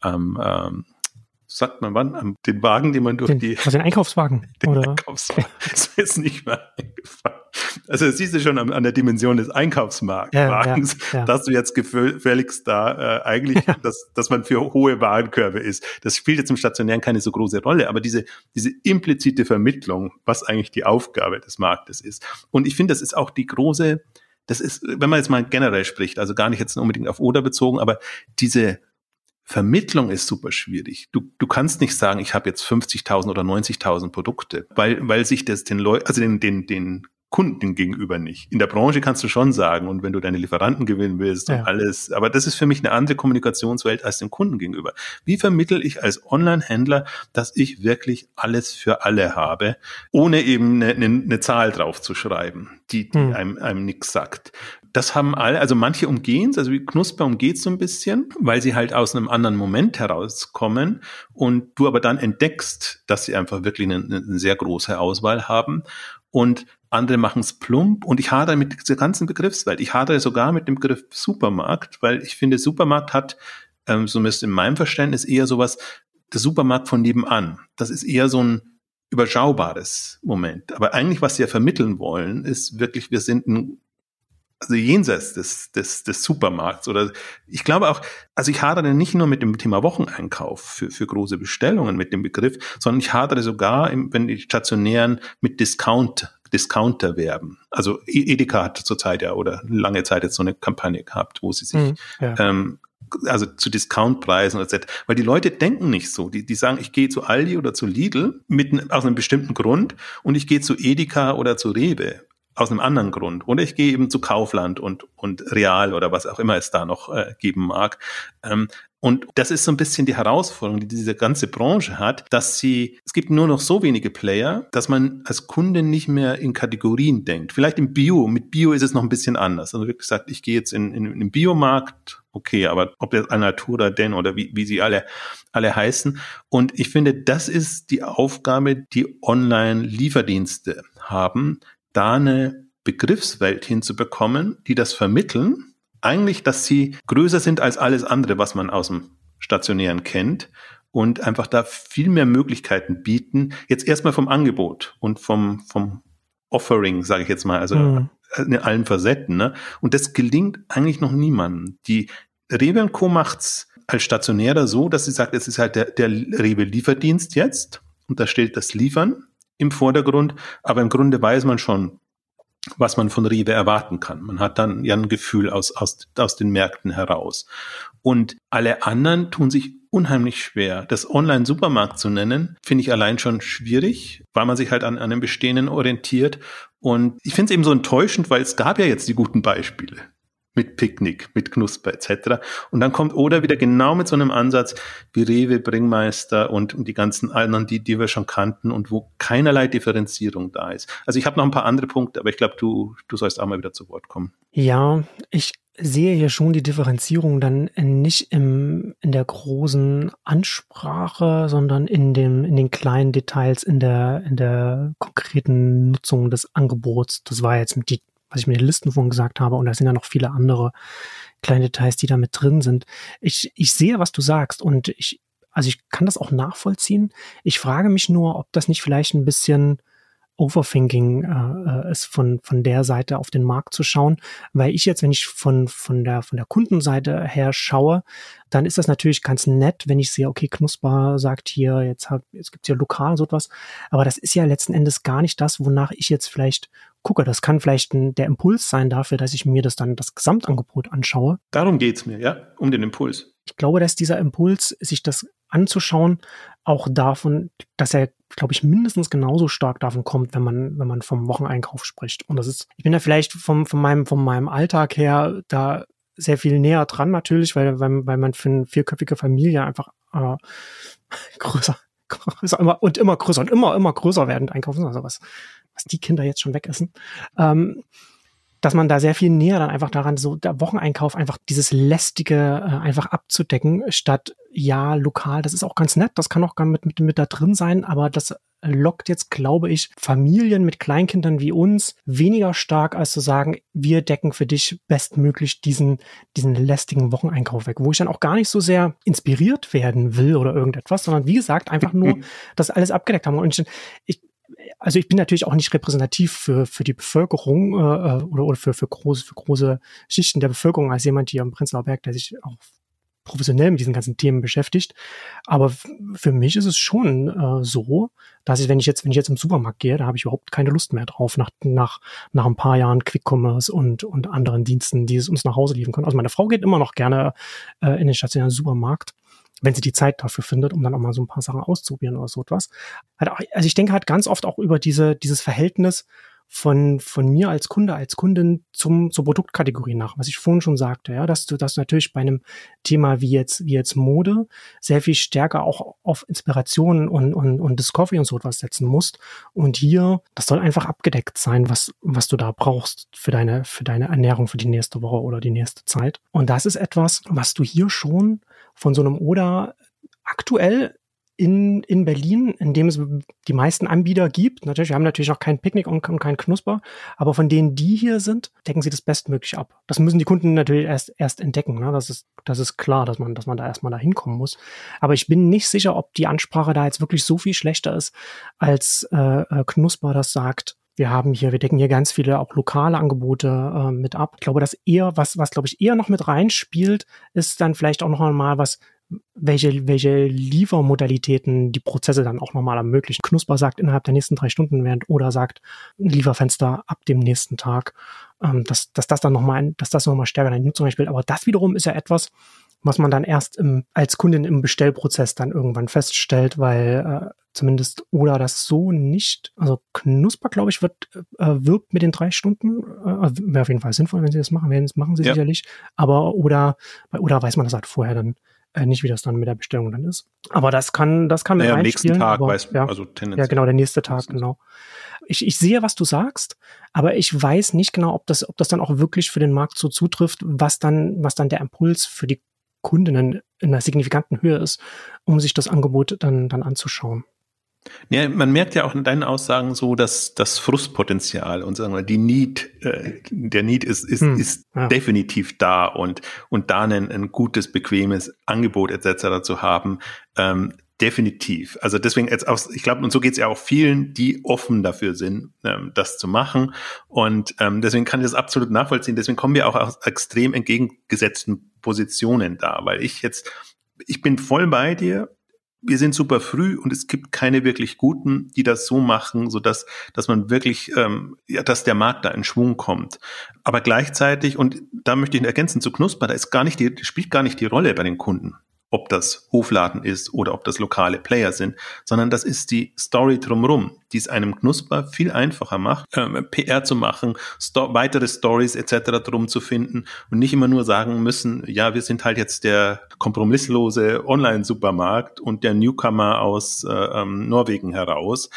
am ähm, sagt man wann, den Wagen, den man durch
den,
die.
Also den Einkaufswagen. (laughs)
Den oder? Einkaufswagen. Das ist jetzt nicht mehr eingefallen. Also das siehst du schon an, an der Dimension des Einkaufswagens, ja, ja, ja. dass du jetzt gefälligst da äh, eigentlich, (laughs) dass, dass man für hohe Warenkörbe ist. Das spielt jetzt im Stationären keine so große Rolle, aber diese, diese implizite Vermittlung, was eigentlich die Aufgabe des Marktes ist. Und ich finde, das ist auch die große, das ist, wenn man jetzt mal generell spricht, also gar nicht jetzt unbedingt auf Oder bezogen, aber diese Vermittlung ist super schwierig. Du, du kannst nicht sagen, ich habe jetzt 50.000 oder 90.000 Produkte, weil, weil sich das den Leuten, also den, den, den Kunden gegenüber nicht. In der Branche kannst du schon sagen, und wenn du deine Lieferanten gewinnen willst ja. und alles, aber das ist für mich eine andere Kommunikationswelt als dem Kunden gegenüber. Wie vermittel ich als Online-Händler, dass ich wirklich alles für alle habe, ohne eben eine, eine, eine Zahl drauf zu schreiben, die, die hm. einem, einem nichts sagt. Das haben alle, also manche umgehen es, also wie Knusper umgeht so ein bisschen, weil sie halt aus einem anderen Moment herauskommen und du aber dann entdeckst, dass sie einfach wirklich eine, eine sehr große Auswahl haben. Und andere machen es plump und ich hadere mit dieser ganzen Begriffswelt. Ich hadere sogar mit dem Begriff Supermarkt, weil ich finde, Supermarkt hat, ähm, zumindest in meinem Verständnis, eher sowas, der Supermarkt von nebenan. Das ist eher so ein überschaubares Moment. Aber eigentlich, was sie ja vermitteln wollen, ist wirklich, wir sind ein also jenseits des, des, des Supermarkts oder ich glaube auch, also ich hadere nicht nur mit dem Thema Wocheneinkauf für, für große Bestellungen mit dem Begriff, sondern ich hadere sogar, im, wenn die stationären mit Discount Discounter werben. Also e- Edeka hat zurzeit ja oder lange Zeit jetzt so eine Kampagne gehabt, wo sie sich mhm, ja. ähm, also zu Discountpreisen etc. Weil die Leute denken nicht so. Die, die sagen, ich gehe zu Aldi oder zu Lidl mit, aus einem bestimmten Grund und ich gehe zu Edeka oder zu Rewe aus einem anderen Grund. Oder ich gehe eben zu Kaufland und, und Real oder was auch immer es da noch äh, geben mag. Ähm, und das ist so ein bisschen die Herausforderung, die diese ganze Branche hat, dass sie, es gibt nur noch so wenige Player, dass man als Kunde nicht mehr in Kategorien denkt. Vielleicht im Bio, mit Bio ist es noch ein bisschen anders. Also wirklich gesagt, ich gehe jetzt in, in, in den Biomarkt, okay, aber ob jetzt Alnatura denn oder wie, wie sie alle, alle heißen. Und ich finde, das ist die Aufgabe, die Online-Lieferdienste haben, da eine Begriffswelt hinzubekommen, die das vermitteln, eigentlich, dass sie größer sind als alles andere, was man aus dem Stationären kennt und einfach da viel mehr Möglichkeiten bieten. Jetzt erstmal vom Angebot und vom, vom Offering, sage ich jetzt mal, also mhm. in allen Facetten. Ne? Und das gelingt eigentlich noch niemandem. Die Rewe Co. macht's als Stationärer so, dass sie sagt, es ist halt der, der Rewe-Lieferdienst jetzt und da steht das Liefern im Vordergrund, aber im Grunde weiß man schon, was man von Rewe erwarten kann. Man hat dann ja ein Gefühl aus, aus, aus den Märkten heraus. Und alle anderen tun sich unheimlich schwer. Das Online-Supermarkt zu nennen, finde ich allein schon schwierig, weil man sich halt an, an einem Bestehenden orientiert. Und ich finde es eben so enttäuschend, weil es gab ja jetzt die guten Beispiele mit Picknick, mit Knusper etc. Und dann kommt Oder wieder genau mit so einem Ansatz wie Rewe, Bringmeister und, und die ganzen anderen, die, die wir schon kannten und wo keinerlei Differenzierung da ist. Also ich habe noch ein paar andere Punkte, aber ich glaube, du, du sollst auch mal wieder zu Wort kommen.
Ja, ich sehe hier schon die Differenzierung dann nicht im, in der großen Ansprache, sondern in dem, in den kleinen Details, in der, in der konkreten Nutzung des Angebots. Das war jetzt die was ich mir in den Listen von gesagt habe, und da sind ja noch viele andere kleine Details, die da mit drin sind. Ich, ich sehe, was du sagst und ich, also ich kann das auch nachvollziehen. Ich frage mich nur, ob das nicht vielleicht ein bisschen Overthinking äh, ist, von, von der Seite auf den Markt zu schauen. Weil ich jetzt, wenn ich von, von, der, von der Kundenseite her schaue, dann ist das natürlich ganz nett, wenn ich sehe, okay, Knusper sagt hier, jetzt, hab, jetzt gibt's hier lokal so etwas. Aber das ist ja letzten Endes gar nicht das, wonach ich jetzt vielleicht gucke. Das kann vielleicht ein, der Impuls sein dafür, dass ich mir das dann das Gesamtangebot anschaue.
Darum geht's mir, ja, um den Impuls.
Ich glaube, dass dieser Impuls, sich das anzuschauen, auch davon, dass er, glaube ich, mindestens genauso stark davon kommt, wenn man, wenn man vom Wocheneinkauf spricht. Und das ist, ich bin da vielleicht vom, von meinem, von meinem Alltag her da sehr viel näher dran natürlich, weil, weil, weil man für eine vierköpfige Familie einfach äh, (laughs) größer, größer immer, und immer größer und immer, immer größer werdend einkaufen, also was, was die Kinder jetzt schon wegessen. Ähm, dass man da sehr viel näher dann einfach daran, so der Wocheneinkauf einfach dieses lästige äh, einfach abzudecken, statt ja, lokal, das ist auch ganz nett, das kann auch mit, mit, mit da drin sein, aber das lockt jetzt, glaube ich, Familien mit Kleinkindern wie uns weniger stark, als zu sagen, wir decken für dich bestmöglich diesen, diesen lästigen Wocheneinkauf weg, wo ich dann auch gar nicht so sehr inspiriert werden will oder irgendetwas, sondern wie gesagt, einfach nur (laughs) das alles abgedeckt haben. Und ich, ich also ich bin natürlich auch nicht repräsentativ für, für die Bevölkerung äh, äh, oder, oder für, für, große, für große Schichten der Bevölkerung als jemand hier am Prenzlauer Berg, der sich auch professionell mit diesen ganzen Themen beschäftigt. Aber für mich ist es schon äh, so, dass ich, wenn ich jetzt, wenn ich jetzt im Supermarkt gehe, da habe ich überhaupt keine Lust mehr drauf, nach, nach, nach ein paar Jahren Quick Commerce und, und anderen Diensten, die es uns nach Hause liefern können. Also meine Frau geht immer noch gerne äh, in den stationären Supermarkt wenn sie die Zeit dafür findet, um dann auch mal so ein paar Sachen auszuprobieren oder so etwas. Also ich denke halt ganz oft auch über diese, dieses Verhältnis von, von mir als Kunde, als Kundin zum, zur Produktkategorie nach, was ich vorhin schon sagte, ja, dass du das natürlich bei einem Thema wie jetzt, wie jetzt Mode sehr viel stärker auch auf Inspiration und, und, und Discovery und so etwas setzen musst. Und hier, das soll einfach abgedeckt sein, was, was du da brauchst für deine, für deine Ernährung für die nächste Woche oder die nächste Zeit. Und das ist etwas, was du hier schon von so einem Oder aktuell in, in Berlin, in dem es die meisten Anbieter gibt. Natürlich, wir haben natürlich auch kein Picknick und, und kein Knusper, aber von denen, die hier sind, decken sie das bestmöglich ab. Das müssen die Kunden natürlich erst, erst entdecken. Ne? Das, ist, das ist klar, dass man, dass man da erstmal da hinkommen muss. Aber ich bin nicht sicher, ob die Ansprache da jetzt wirklich so viel schlechter ist, als äh, äh Knusper das sagt. Wir haben hier, wir decken hier ganz viele auch lokale Angebote äh, mit ab. Ich glaube, dass eher, was, was glaube ich eher noch mit reinspielt, ist dann vielleicht auch noch einmal was, welche, welche Liefermodalitäten die Prozesse dann auch nochmal ermöglichen. Knusper sagt innerhalb der nächsten drei Stunden während oder sagt Lieferfenster ab dem nächsten Tag, ähm, dass, dass das dann nochmal, dass das nochmal stärker in die Nutzung spielt. Aber das wiederum ist ja etwas, was man dann erst im, als Kundin im Bestellprozess dann irgendwann feststellt, weil äh, zumindest oder das so nicht, also Knusper, glaube ich, wird äh, wirbt mit den drei Stunden, äh, also wäre auf jeden Fall sinnvoll, wenn sie das machen, werden das machen sie ja. sicherlich, aber oder oder weiß man das halt vorher dann äh, nicht, wie das dann mit der Bestellung dann ist. Aber das kann, das kann
naja, am nächsten Tag,
aber,
weiß,
ja,
also
tendenziell. Ja, genau, der nächste Tag, genau. Ich, ich sehe, was du sagst, aber ich weiß nicht genau, ob das, ob das dann auch wirklich für den Markt so zutrifft, was dann, was dann der Impuls für die Kundinnen in einer signifikanten Höhe ist, um sich das Angebot dann, dann anzuschauen.
Ja, man merkt ja auch in deinen Aussagen so, dass das Frustpotenzial und sagen wir die Need, äh, der Need ist ist, hm, ist ja. definitiv da und und da ein, ein gutes, bequemes Angebot etc. zu haben, ähm, definitiv. Also deswegen jetzt auch, ich glaube, und so geht es ja auch vielen, die offen dafür sind, ähm, das zu machen. Und ähm, deswegen kann ich das absolut nachvollziehen. Deswegen kommen wir auch aus extrem entgegengesetzten Positionen da, weil ich jetzt, ich bin voll bei dir wir sind super früh und es gibt keine wirklich guten, die das so machen, so dass dass man wirklich, ähm, ja, dass der Markt da in Schwung kommt. Aber gleichzeitig und da möchte ich ergänzen zu Knusper, da ist gar nicht die spielt gar nicht die Rolle bei den Kunden ob das Hofladen ist oder ob das lokale Player sind, sondern das ist die Story drumherum, die es einem Knusper viel einfacher macht, äh, PR zu machen, sto weitere Stories etc. drum zu finden und nicht immer nur sagen müssen, ja, wir sind halt jetzt der kompromisslose Online-Supermarkt und der Newcomer aus äh, ähm, Norwegen heraus,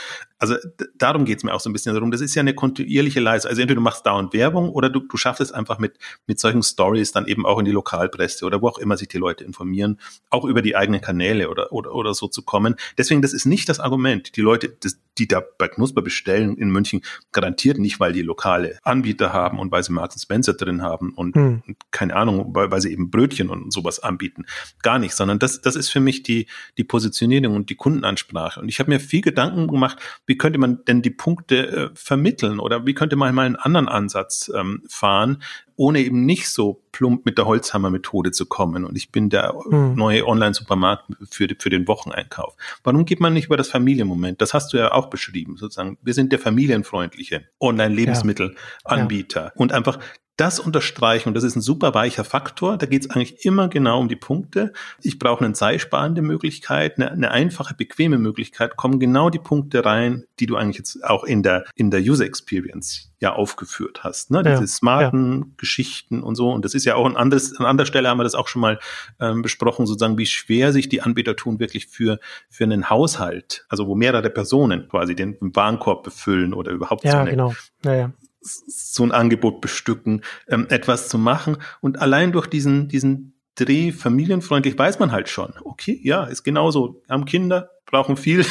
also darum geht's mir auch so ein bisschen darum. Das ist ja eine kontinuierliche Leistung. Also entweder du machst dauernd Werbung oder du, du schaffst es einfach mit, mit solchen Stories dann eben auch in die Lokalpresse oder wo auch immer sich die Leute informieren, auch über die eigenen Kanäle oder, oder, oder so zu kommen. Deswegen, das ist nicht das Argument. Die Leute, das, die da bei Knusper bestellen in München, garantiert nicht, weil die lokale Anbieter haben und weil sie Marks Spencer drin haben und, hm. und keine Ahnung, weil, weil sie eben Brötchen und sowas anbieten. Gar nicht, sondern das, das ist für mich die, die Positionierung und die Kundenansprache. Und ich habe mir viel Gedanken gemacht, wie könnte man denn die Punkte äh, vermitteln oder wie könnte man mal einen anderen Ansatz ähm, fahren, ohne eben nicht so plump mit der Holzhammer-Methode zu kommen. Und ich bin der hm. neue Online-Supermarkt für, für den Wocheneinkauf. Warum geht man nicht über das Familienmoment? Das hast du ja auch beschrieben, sozusagen. Wir sind der familienfreundliche Online-Lebensmittelanbieter. Ja. Und einfach das unterstreichen, und das ist ein super weicher Faktor, da geht es eigentlich immer genau um die Punkte. Ich brauche eine zeitsparende Möglichkeit, eine, eine, einfache, bequeme Möglichkeit, kommen genau die Punkte rein, die du eigentlich jetzt auch in der, in der User Experience ja aufgeführt hast. Ne? Diese ja, smarten ja. Geschichten und so. Und das ist ja auch ein anderes, an anderer Stelle haben wir das auch schon mal ähm, besprochen, sozusagen, wie schwer sich die Anbieter tun, wirklich für, für einen Haushalt, also wo mehrere Personen quasi den Warenkorb befüllen oder überhaupt
ja,
so eine,
genau. ja, ja
so ein Angebot bestücken, ähm, etwas zu machen. Und allein durch diesen, diesen Dreh familienfreundlich weiß man halt schon, okay, ja, ist genauso, haben Kinder, brauchen viel,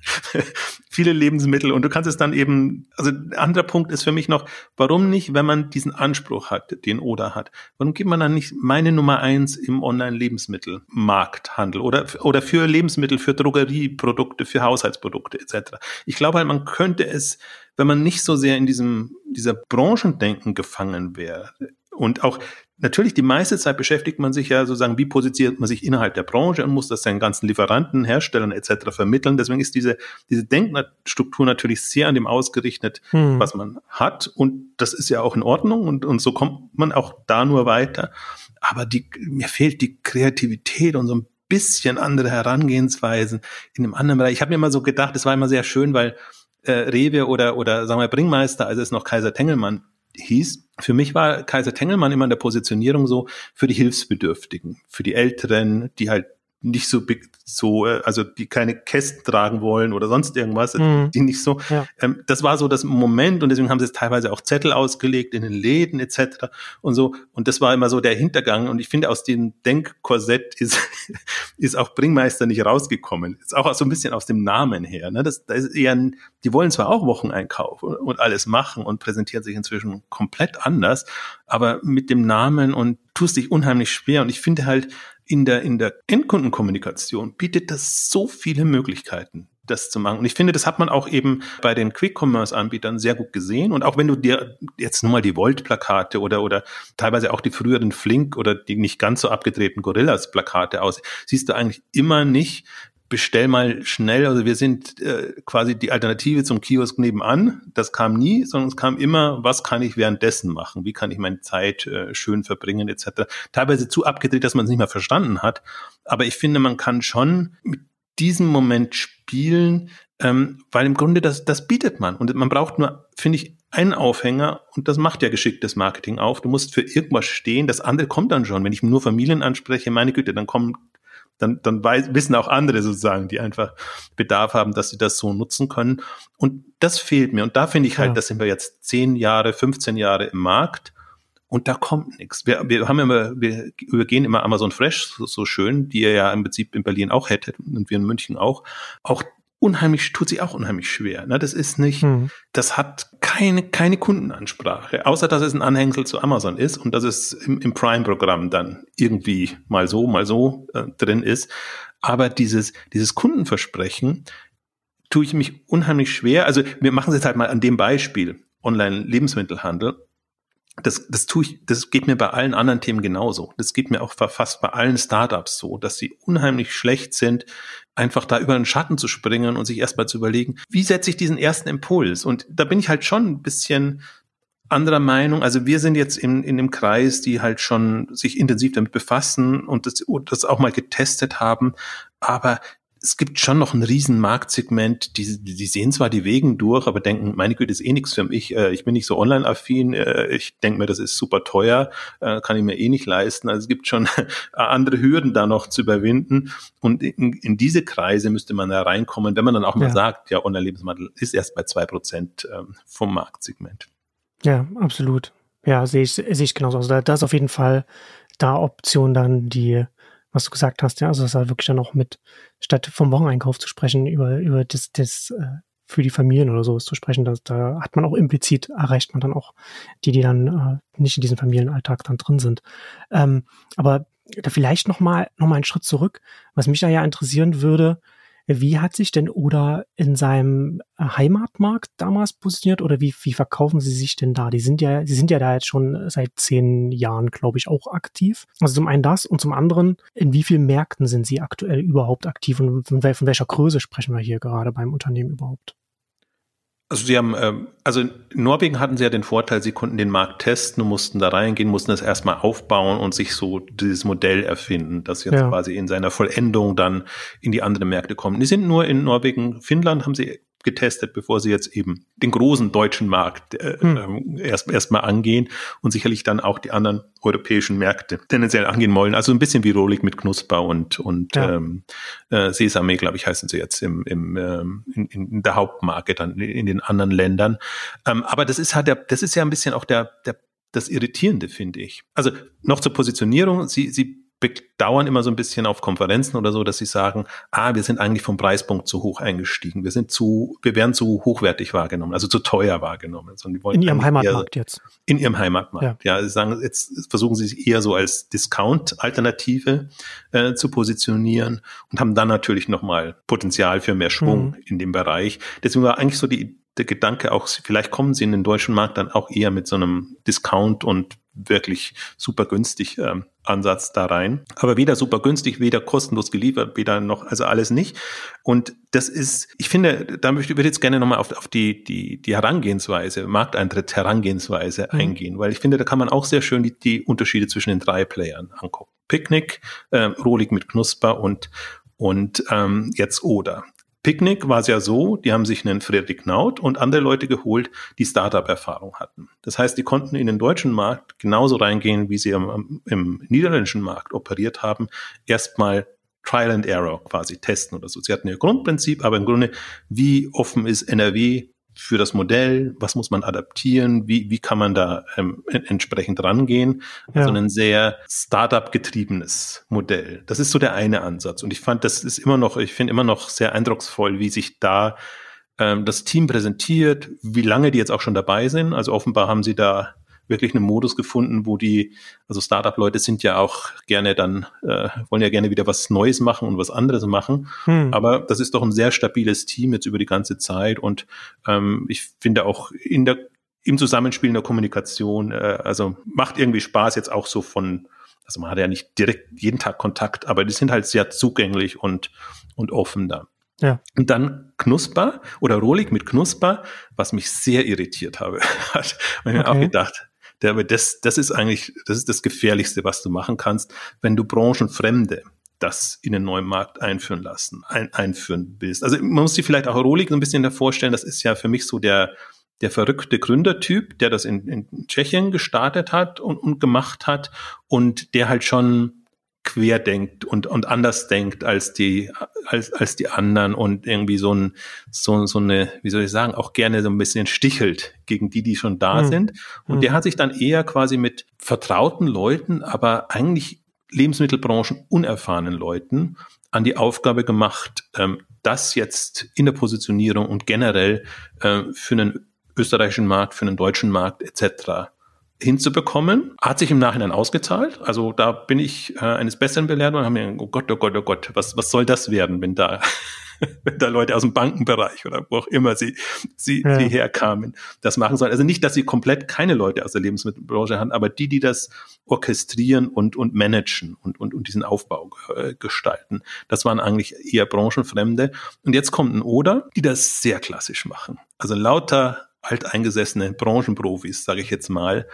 (laughs) viele Lebensmittel und du kannst es dann eben, also ein anderer Punkt ist für mich noch, warum nicht, wenn man diesen Anspruch hat, den Oda hat, warum gibt man dann nicht meine Nummer eins im Online-Lebensmittelmarkthandel oder, oder für Lebensmittel, für Drogerieprodukte, für Haushaltsprodukte etc. Ich glaube halt, man könnte es wenn man nicht so sehr in diesem, dieser Branchendenken gefangen wäre. Und auch natürlich die meiste Zeit beschäftigt man sich ja sozusagen, wie positioniert man sich innerhalb der Branche und muss das seinen ganzen Lieferanten, Herstellern etc. vermitteln. Deswegen ist diese, diese Denkstruktur natürlich sehr an dem ausgerichtet, hm. was man hat. Und das ist ja auch in Ordnung und, und so kommt man auch da nur weiter. Aber die, mir fehlt die Kreativität und so ein bisschen andere Herangehensweisen in einem anderen Bereich. Ich habe mir immer so gedacht, es war immer sehr schön, weil äh, Rewe oder, oder sagen wir Bringmeister, als es noch Kaiser Tengelmann hieß, für mich war Kaiser Tengelmann immer in der Positionierung so für die Hilfsbedürftigen, für die Älteren, die halt nicht so so äh, also die keine Kästen tragen wollen oder sonst irgendwas, mhm. die nicht so. Ja. Ähm, das war so das Moment und deswegen haben sie teilweise auch Zettel ausgelegt in den Läden etc. und so und das war immer so der Hintergang und ich finde aus dem Denkkorsett ist (laughs) ist auch Bringmeister nicht rausgekommen. Ist auch so ein bisschen aus dem Namen her. Ne? Das, das ist eher, ein, die wollen zwar auch Wocheneinkauf und, und alles machen und präsentieren sich inzwischen komplett anders, aber mit dem Namen und tust dich unheimlich schwer und ich finde halt in der, in der Endkundenkommunikation bietet das so viele Möglichkeiten das zu machen. Und ich finde, das hat man auch eben bei den Quick-Commerce-Anbietern sehr gut gesehen. Und auch wenn du dir jetzt nur mal die Volt-Plakate oder, oder teilweise auch die früheren Flink oder die nicht ganz so abgedrehten Gorillas-Plakate aus, siehst du eigentlich immer nicht, bestell mal schnell, also wir sind äh, quasi die Alternative zum Kiosk nebenan. Das kam nie, sondern es kam immer, was kann ich währenddessen machen? Wie kann ich meine Zeit äh, schön verbringen etc. Teilweise zu abgedreht, dass man es nicht mehr verstanden hat. Aber ich finde, man kann schon mit diesem Moment spielen, ähm, weil im Grunde das, das bietet man. Und man braucht nur, finde ich, einen Aufhänger und das macht ja geschicktes Marketing auf. Du musst für irgendwas stehen, das andere kommt dann schon. Wenn ich nur Familien anspreche, meine Güte, dann kommen dann, dann weiß, wissen auch andere sozusagen, die einfach Bedarf haben, dass sie das so nutzen können. Und das fehlt mir. Und da finde ich halt, ja. das sind wir jetzt zehn Jahre, 15 Jahre im Markt. Und da kommt nichts. Wir, wir haben immer, wir übergehen immer Amazon Fresh so, so schön, die ihr ja im Prinzip in Berlin auch hättet und wir in München auch. Auch unheimlich, tut sich auch unheimlich schwer. Ne? Das ist nicht, mhm. das hat keine, keine Kundenansprache, außer dass es ein Anhängsel zu Amazon ist und dass es im, im Prime-Programm dann irgendwie mal so, mal so äh, drin ist. Aber dieses, dieses Kundenversprechen tue ich mich unheimlich schwer. Also wir machen es jetzt halt mal an dem Beispiel Online-Lebensmittelhandel das, das tue ich, das geht mir bei allen anderen Themen genauso. Das geht mir auch fast bei allen Startups so, dass sie unheimlich schlecht sind, einfach da über den Schatten zu springen und sich erstmal zu überlegen, wie setze ich diesen ersten Impuls? Und da bin ich halt schon ein bisschen anderer Meinung. Also wir sind jetzt in, in dem Kreis, die halt schon sich intensiv damit befassen und das, das auch mal getestet haben. Aber es gibt schon noch ein riesen Marktsegment, die, die sehen zwar die Wegen durch, aber denken, meine Güte, ist eh nichts für mich. Äh, ich bin nicht so online-affin. Äh, ich denke mir, das ist super teuer, äh, kann ich mir eh nicht leisten. Also es gibt schon (laughs) andere Hürden da noch zu überwinden. Und in, in diese Kreise müsste man da reinkommen, wenn man dann auch mal ja. sagt, ja, Online-Lebensmittel ist erst bei zwei Prozent ähm, vom Marktsegment.
Ja, absolut. Ja, sehe ich, sehe ich genauso. Also da ist auf jeden Fall da Option dann die was du gesagt hast, ja, also das halt wirklich dann auch mit, statt vom Wocheneinkauf zu sprechen, über, über das, das, äh, für die Familien oder sowas zu sprechen. Da, da hat man auch implizit, erreicht man dann auch die, die dann äh, nicht in diesem Familienalltag dann drin sind. Ähm, aber da vielleicht nochmal noch mal einen Schritt zurück. Was mich da ja interessieren würde, wie hat sich denn Oda in seinem äh, Heimatmarkt damals positioniert oder wie, wie verkaufen sie sich denn da? Die sind ja, sie sind ja da jetzt schon seit zehn Jahren, glaube ich, auch aktiv. Also zum einen das und zum anderen, in wie vielen Märkten sind sie aktuell überhaupt aktiv und von, von welcher Größe sprechen wir hier gerade beim Unternehmen überhaupt?
Also sie haben, ähm, also in Norwegen hatten sie ja den Vorteil, sie konnten den Markt testen und mussten da reingehen, mussten das erstmal aufbauen und sich so dieses Modell erfinden, das jetzt ja. quasi in seiner Vollendung dann in die anderen Märkte kommt. Die sind nur in Norwegen, Finnland haben sie getestet, bevor sie jetzt eben den großen deutschen Markt äh, hm. äh, erst erstmal angehen und sicherlich dann auch die anderen europäischen Märkte tendenziell angehen wollen. Also ein bisschen wie Rolik mit Knusper und und ja. ähm, äh, Sesame, glaube ich, heißen sie jetzt im, im ähm, in, in der Hauptmarke dann in den anderen Ländern. Ähm, aber das ist halt der, das ist ja ein bisschen auch der der das Irritierende, finde ich. Also noch zur Positionierung. Sie, sie bedauern immer so ein bisschen auf Konferenzen oder so, dass sie sagen, ah, wir sind eigentlich vom Preispunkt zu hoch eingestiegen. Wir sind zu, wir werden zu hochwertig wahrgenommen, also zu teuer wahrgenommen.
in ihrem Heimatmarkt jetzt.
In ihrem Heimatmarkt, ja. ja. Sie sagen, jetzt versuchen sie sich eher so als Discount-Alternative äh, zu positionieren und haben dann natürlich nochmal Potenzial für mehr Schwung mhm. in dem Bereich. Deswegen war eigentlich so die, der Gedanke auch, vielleicht kommen sie in den deutschen Markt dann auch eher mit so einem Discount und wirklich super günstig ähm, Ansatz da rein. Aber weder super günstig, weder kostenlos geliefert, weder noch, also alles nicht. Und das ist, ich finde, da möchte ich jetzt gerne nochmal auf, auf die, die, die Herangehensweise, Markteintritt Herangehensweise mhm. eingehen, weil ich finde, da kann man auch sehr schön die, die Unterschiede zwischen den drei Playern angucken. Picknick, äh, Rohlig mit Knusper und, und ähm, jetzt Oder. Picknick war es ja so, die haben sich einen Friedrich Naut und andere Leute geholt, die Startup-Erfahrung hatten. Das heißt, die konnten in den deutschen Markt genauso reingehen, wie sie im, im niederländischen Markt operiert haben. Erstmal Trial and Error quasi testen oder so. Sie hatten ihr Grundprinzip, aber im Grunde, wie offen ist NRW für das Modell, was muss man adaptieren, wie, wie kann man da ähm, entsprechend rangehen. Ja. Also ein sehr Startup-getriebenes Modell. Das ist so der eine Ansatz. Und ich fand, das ist immer noch, ich finde immer noch sehr eindrucksvoll, wie sich da ähm, das Team präsentiert, wie lange die jetzt auch schon dabei sind. Also offenbar haben sie da wirklich einen Modus gefunden, wo die, also Startup-Leute sind ja auch gerne dann, äh, wollen ja gerne wieder was Neues machen und was anderes machen. Hm. Aber das ist doch ein sehr stabiles Team jetzt über die ganze Zeit und ähm, ich finde auch in der im Zusammenspiel in der Kommunikation, äh, also macht irgendwie Spaß jetzt auch so von, also man hat ja nicht direkt jeden Tag Kontakt, aber die sind halt sehr zugänglich und, und offen da. Ja. Und dann Knusper oder Rohlig mit Knusper, was mich sehr irritiert habe. (laughs) Hat man okay. auch gedacht, der, das, das ist eigentlich, das ist das Gefährlichste, was du machen kannst, wenn du Branchenfremde das in den neuen Markt einführen lassen, ein, einführen willst. Also man muss sich vielleicht auch Rolik so ein bisschen da vorstellen, das ist ja für mich so der, der verrückte Gründertyp, der das in, in Tschechien gestartet hat und, und gemacht hat und der halt schon quer denkt und, und anders denkt als die, als, als die anderen und irgendwie so ein, so, so eine, wie soll ich sagen, auch gerne so ein bisschen stichelt gegen die, die schon da mhm. sind. Und mhm. der hat sich dann eher quasi mit vertrauten Leuten, aber eigentlich Lebensmittelbranchen unerfahrenen Leuten an die Aufgabe gemacht, ähm, das jetzt in der Positionierung und generell äh, für einen österreichischen Markt, für einen deutschen Markt etc hinzubekommen. Hat sich im Nachhinein ausgezahlt. Also da bin ich äh, eines Besseren belehrt und haben mir, oh Gott, oh Gott, oh Gott, was, was soll das werden, wenn da, (laughs) wenn da Leute aus dem Bankenbereich oder wo auch immer sie, sie, ja. sie herkamen, das machen sollen. Also nicht, dass sie komplett keine Leute aus der Lebensmittelbranche haben, aber die, die das orchestrieren und, und managen und, und, und diesen Aufbau äh, gestalten. Das waren eigentlich eher Branchenfremde. Und jetzt kommt ein Oder, die das sehr klassisch machen. Also lauter alteingesessene Branchenprofis, sage ich jetzt mal,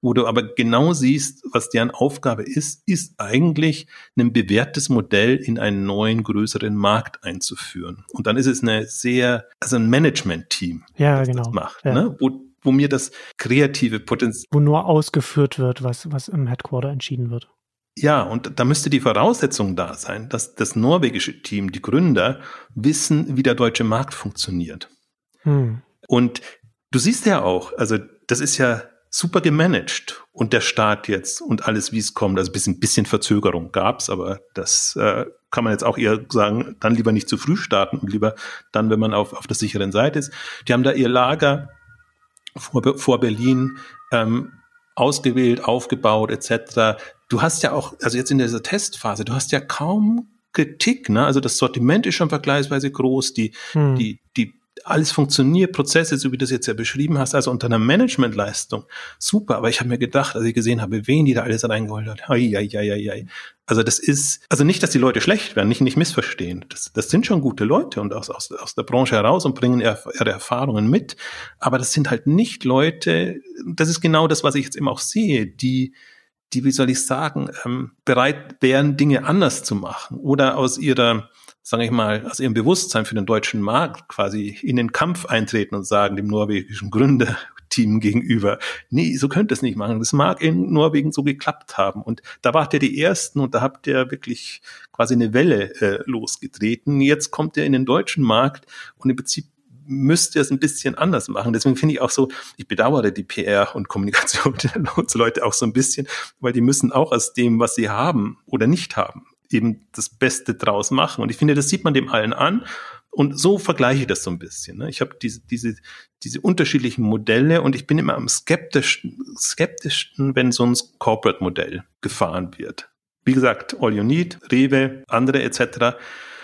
wo du aber genau siehst, was deren Aufgabe ist, ist eigentlich ein bewährtes Modell in einen neuen, größeren Markt einzuführen. Und dann ist es eine sehr, also ein Management-Team,
ja, das genau.
das macht, ja. ne? wo, wo mir das kreative Potenzial.
Wo nur ausgeführt wird, was, was im Headquarter entschieden wird.
Ja, und da müsste die Voraussetzung da sein, dass das norwegische Team, die Gründer, wissen, wie der deutsche Markt funktioniert. Hm. Und Du siehst ja auch, also das ist ja super gemanagt und der Staat jetzt und alles, wie es kommt. Also ein bisschen, bisschen Verzögerung gab's, aber das äh, kann man jetzt auch eher sagen, dann lieber nicht zu früh starten und lieber dann, wenn man auf, auf der sicheren Seite ist. Die haben da ihr Lager vor, vor Berlin ähm, ausgewählt, aufgebaut etc. Du hast ja auch, also jetzt in dieser Testphase, du hast ja kaum Kritik, ne? Also das Sortiment ist schon vergleichsweise groß, die, hm. die, die alles funktioniert, Prozesse, so wie du das jetzt ja beschrieben hast, also unter einer Managementleistung, super. Aber ich habe mir gedacht, als ich gesehen habe, wen die da alles reingeholt hat, ai, ai, ai, ai, ai. Also das ist, also nicht, dass die Leute schlecht werden, nicht, nicht missverstehen. Das, das sind schon gute Leute und aus, aus, aus der Branche heraus und bringen ihre, Erfahrungen mit. Aber das sind halt nicht Leute, das ist genau das, was ich jetzt eben auch sehe, die, die, wie soll ich sagen, ähm, bereit wären, Dinge anders zu machen oder aus ihrer sage ich mal, aus ihrem Bewusstsein für den deutschen Markt quasi in den Kampf eintreten und sagen dem norwegischen Gründerteam gegenüber, nee, so könnt ihr es nicht machen. Das mag in Norwegen so geklappt haben. Und da wart ihr die Ersten und da habt ihr wirklich quasi eine Welle äh, losgetreten. Jetzt kommt ihr in den deutschen Markt und im Prinzip müsst ihr es ein bisschen anders machen. Deswegen finde ich auch so, ich bedauere die PR und Kommunikation (laughs) der Leute auch so ein bisschen, weil die müssen auch aus dem, was sie haben oder nicht haben, eben das Beste draus machen. Und ich finde, das sieht man dem allen an. Und so vergleiche ich das so ein bisschen. Ne? Ich habe diese, diese, diese unterschiedlichen Modelle und ich bin immer am skeptischsten, skeptischsten, wenn so ein Corporate-Modell gefahren wird. Wie gesagt, All You Need, Rewe, andere etc.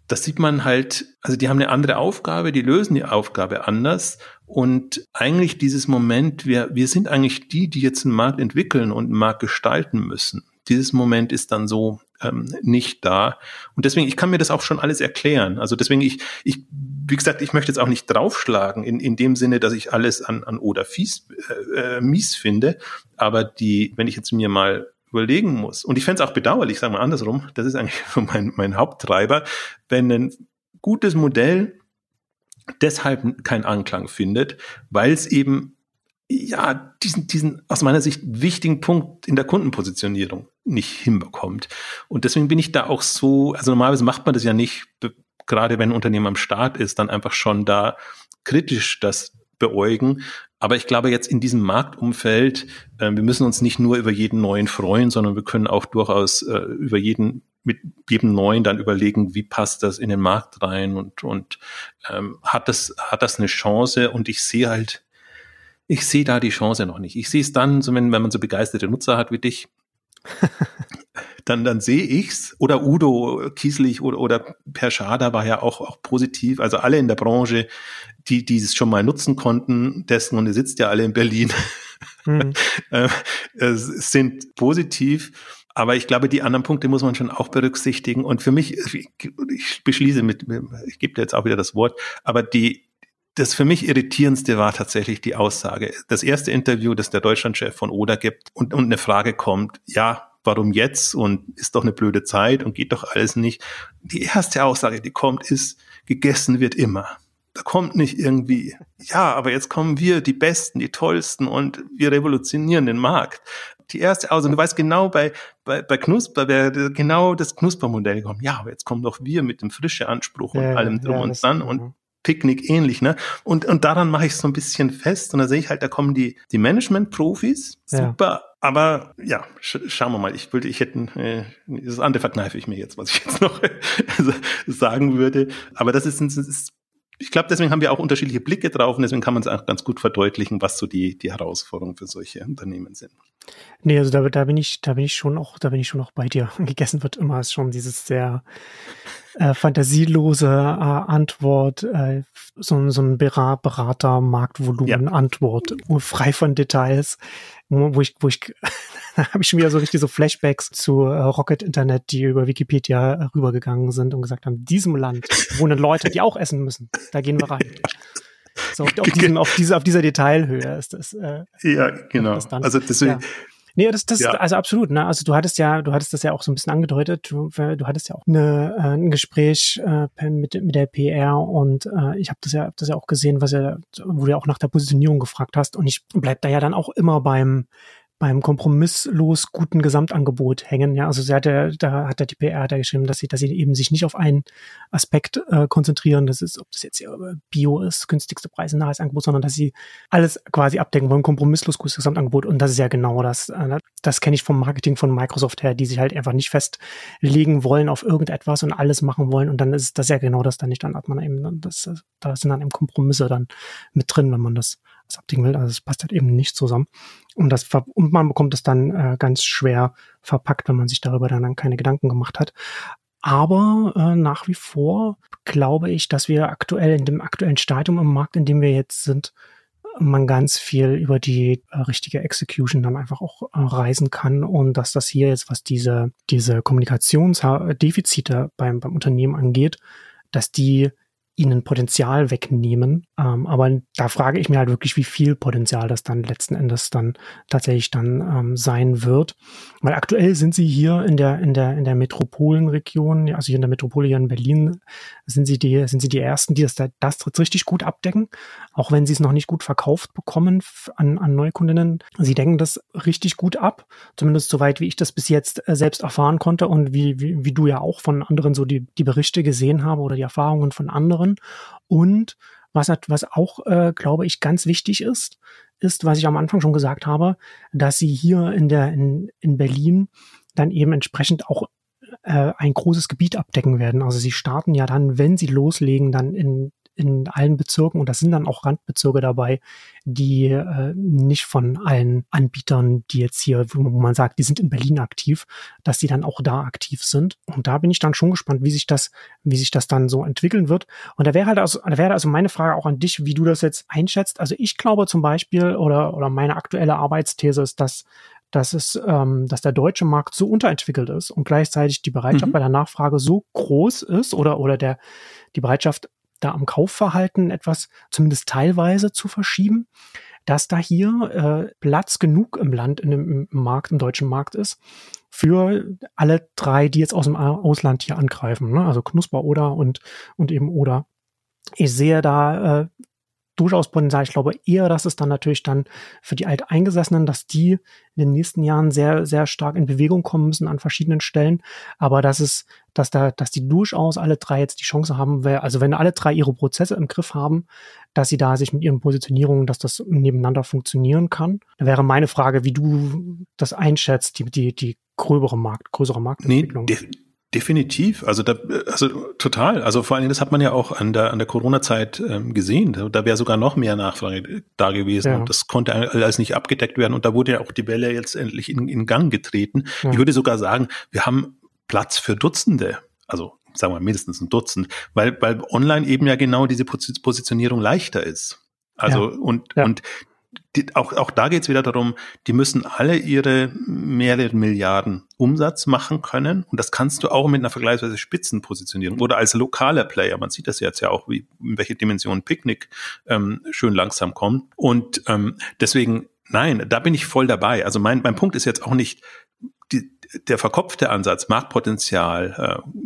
Das sieht man halt, also die haben eine andere Aufgabe, die lösen die Aufgabe anders. Und eigentlich dieses Moment, wir, wir sind eigentlich die, die jetzt einen Markt entwickeln und einen Markt gestalten müssen. Dieses Moment ist dann so ähm, nicht da. Und deswegen, ich kann mir das auch schon alles erklären. Also deswegen, ich, ich, wie gesagt, ich möchte jetzt auch nicht draufschlagen in, in dem Sinne, dass ich alles an, an oder fies, äh, äh mies finde. Aber die, wenn ich jetzt mir mal überlegen muss, und ich fände es auch bedauerlich, sagen wir andersrum, das ist eigentlich (laughs) mein, mein Haupttreiber, wenn ein gutes Modell deshalb keinen Anklang findet, weil es eben ja, diesen, diesen aus meiner Sicht wichtigen Punkt in der Kundenpositionierung nicht hinbekommt. Und deswegen bin ich da auch so, also normalerweise macht man das ja nicht, gerade wenn ein Unternehmen am Start ist, dann einfach schon da kritisch das beäugen. Aber ich glaube jetzt in diesem Marktumfeld, äh, wir müssen uns nicht nur über jeden neuen freuen, sondern wir können auch durchaus äh, über jeden mit jedem neuen dann überlegen, wie passt das in den Markt rein und und ähm, hat das hat das eine Chance? Und ich sehe halt ich sehe da die Chance noch nicht. Ich sehe es dann, so wenn, wenn man so begeisterte Nutzer hat wie dich, (laughs) dann, dann sehe ich's. Oder Udo Kieslich oder, oder Per Schader war ja auch, auch positiv. Also alle in der Branche, die, die es schon mal nutzen konnten, dessen, und ihr sitzt ja alle in Berlin, (laughs) mhm. äh, sind positiv. Aber ich glaube, die anderen Punkte muss man schon auch berücksichtigen. Und für mich, ich beschließe mit, ich gebe dir jetzt auch wieder das Wort, aber die, das für mich irritierendste war tatsächlich die Aussage. Das erste Interview, das der Deutschlandchef von Oda gibt und, und eine Frage kommt, ja, warum jetzt und ist doch eine blöde Zeit und geht doch alles nicht. Die erste Aussage, die kommt, ist, gegessen wird immer. Da kommt nicht irgendwie, ja, aber jetzt kommen wir, die Besten, die Tollsten und wir revolutionieren den Markt. Die erste Aussage, du weißt genau, bei, bei, bei Knusper wäre genau das Knuspermodell kommen. Ja, aber jetzt kommen doch wir mit dem frische Anspruch und ja, allem drum ja, und dran und mhm. Picknick ähnlich, ne? Und, und daran mache ich so ein bisschen fest und da sehe ich halt, da kommen die, die Management-Profis, super, ja. aber ja, sch schauen wir mal, ich würde, ich hätte, äh, das andere verkneife ich mir jetzt, was ich jetzt noch (laughs) sagen würde, aber das ist, das ist ich glaube, deswegen haben wir auch unterschiedliche Blicke drauf und deswegen kann man es auch ganz gut verdeutlichen, was so die, die Herausforderungen für solche Unternehmen sind.
Nee, also da, da bin ich, da bin ich schon auch, da bin ich schon auch bei dir. (laughs) Gegessen wird immer ist schon dieses sehr äh, fantasielose äh, Antwort, äh, so, so ein Berater, Marktvolumen ja. Antwort, frei von Details, wo, ich, wo ich, (laughs) habe ich schon wieder so richtig so Flashbacks zu äh, Rocket Internet, die über Wikipedia rübergegangen sind und gesagt haben, diesem Land wohnen Leute, die auch essen müssen. Da gehen wir rein. So, auf, (laughs) diesem, auf, dieser, auf dieser Detailhöhe ist das.
Äh, ja, genau. Also deswegen,
ja. Nee, das, das, ja. also absolut, ne? Also du hattest ja, du hattest das ja auch so ein bisschen angedeutet. Du, du hattest ja auch eine, äh, ein Gespräch äh, mit, mit der PR und äh, ich habe das ja, hab das ja auch gesehen, was ja, wo du ja auch nach der Positionierung gefragt hast. Und ich bleib da ja dann auch immer beim beim kompromisslos guten Gesamtangebot hängen. Ja, also sie hat ja, da hat der DPR da geschrieben, dass sie, dass sie eben sich nicht auf einen Aspekt äh, konzentrieren. Das ist, ob das jetzt Bio ist, günstigste Preise, nahes Angebot, sondern dass sie alles quasi abdecken wollen, kompromisslos gutes Gesamtangebot. Und das ist ja genau das. Äh, das kenne ich vom Marketing von Microsoft her, die sich halt einfach nicht festlegen wollen auf irgendetwas und alles machen wollen. Und dann ist das ja genau das dann nicht. Dann hat man eben, das, da sind dann eben Kompromisse dann mit drin, wenn man das, das abdecken will. Also es passt halt eben nicht zusammen. Und das und man bekommt es dann äh, ganz schwer verpackt, wenn man sich darüber dann keine Gedanken gemacht hat. Aber äh, nach wie vor glaube ich, dass wir aktuell in dem aktuellen Stadium im Markt, in dem wir jetzt sind, man ganz viel über die äh, richtige Execution dann einfach auch äh, reisen kann und dass das hier jetzt, was diese, diese Kommunikationsdefizite beim, beim Unternehmen angeht, dass die ihnen Potenzial wegnehmen. Ähm, aber da frage ich mir halt wirklich, wie viel Potenzial das dann letzten Endes dann tatsächlich dann ähm, sein wird. Weil aktuell sind sie hier in der, in der, in der Metropolenregion, also hier in der Metropole hier in Berlin, sind sie die, sind sie die ersten, die das, das richtig gut abdecken. Auch wenn sie es noch nicht gut verkauft bekommen an, an Neukundinnen. Sie decken das richtig gut ab. Zumindest soweit, wie ich das bis jetzt äh, selbst erfahren konnte und wie, wie, wie du ja auch von anderen so die, die Berichte gesehen habe oder die Erfahrungen von anderen. Und was, hat, was auch, äh, glaube ich, ganz wichtig ist, ist, was ich am Anfang schon gesagt habe, dass sie hier in der in, in Berlin dann eben entsprechend auch äh, ein großes Gebiet abdecken werden. Also sie starten ja dann, wenn sie loslegen, dann in in allen Bezirken und das sind dann auch Randbezirke dabei, die äh, nicht von allen Anbietern, die jetzt hier, wo man sagt, die sind in Berlin aktiv, dass die dann auch da aktiv sind. Und da bin ich dann schon gespannt, wie sich das, wie sich das dann so entwickeln wird. Und da wäre halt also, da wäre also meine Frage auch an dich, wie du das jetzt einschätzt. Also ich glaube zum Beispiel oder oder meine aktuelle Arbeitsthese ist, dass dass es, ähm, dass der deutsche Markt so unterentwickelt ist und gleichzeitig die Bereitschaft mhm. bei der Nachfrage so groß ist oder oder der die Bereitschaft da am Kaufverhalten etwas zumindest teilweise zu verschieben, dass da hier äh, Platz genug im Land, in dem im Markt, im deutschen Markt ist, für alle drei, die jetzt aus dem Ausland hier angreifen. Ne? Also Knusper oder und, und eben oder. Ich sehe da äh, durchaus Potenzial. Ich glaube eher, dass es dann natürlich dann für die Alteingesessenen, dass die in den nächsten Jahren sehr, sehr stark in Bewegung kommen müssen an verschiedenen Stellen. Aber dass es, dass da, dass die durchaus alle drei jetzt die Chance haben, also wenn alle drei ihre Prozesse im Griff haben, dass sie da sich mit ihren Positionierungen, dass das nebeneinander funktionieren kann. Da wäre meine Frage, wie du das einschätzt, die, die, die gröbere Markt, größere Marktentwicklung.
Nee, Definitiv, also da, also total. Also vor allen Dingen, das hat man ja auch an der an der Corona-Zeit ähm, gesehen. Da, da wäre sogar noch mehr Nachfrage da gewesen ja. und das konnte alles nicht abgedeckt werden. Und da wurde ja auch die Welle jetzt endlich in, in Gang getreten. Ja. Ich würde sogar sagen, wir haben Platz für Dutzende, also sagen wir mindestens ein Dutzend, weil weil online eben ja genau diese Positionierung leichter ist. Also ja. und und die, auch, auch da geht es wieder darum, die müssen alle ihre mehrere Milliarden Umsatz machen können. Und das kannst du auch mit einer vergleichsweise Spitzenpositionierung oder als lokaler Player. Man sieht das jetzt ja auch, wie in welche Dimension Picknick ähm, schön langsam kommt. Und ähm, deswegen, nein, da bin ich voll dabei. Also mein, mein Punkt ist jetzt auch nicht die, der verkopfte Ansatz, Marktpotenzial, äh,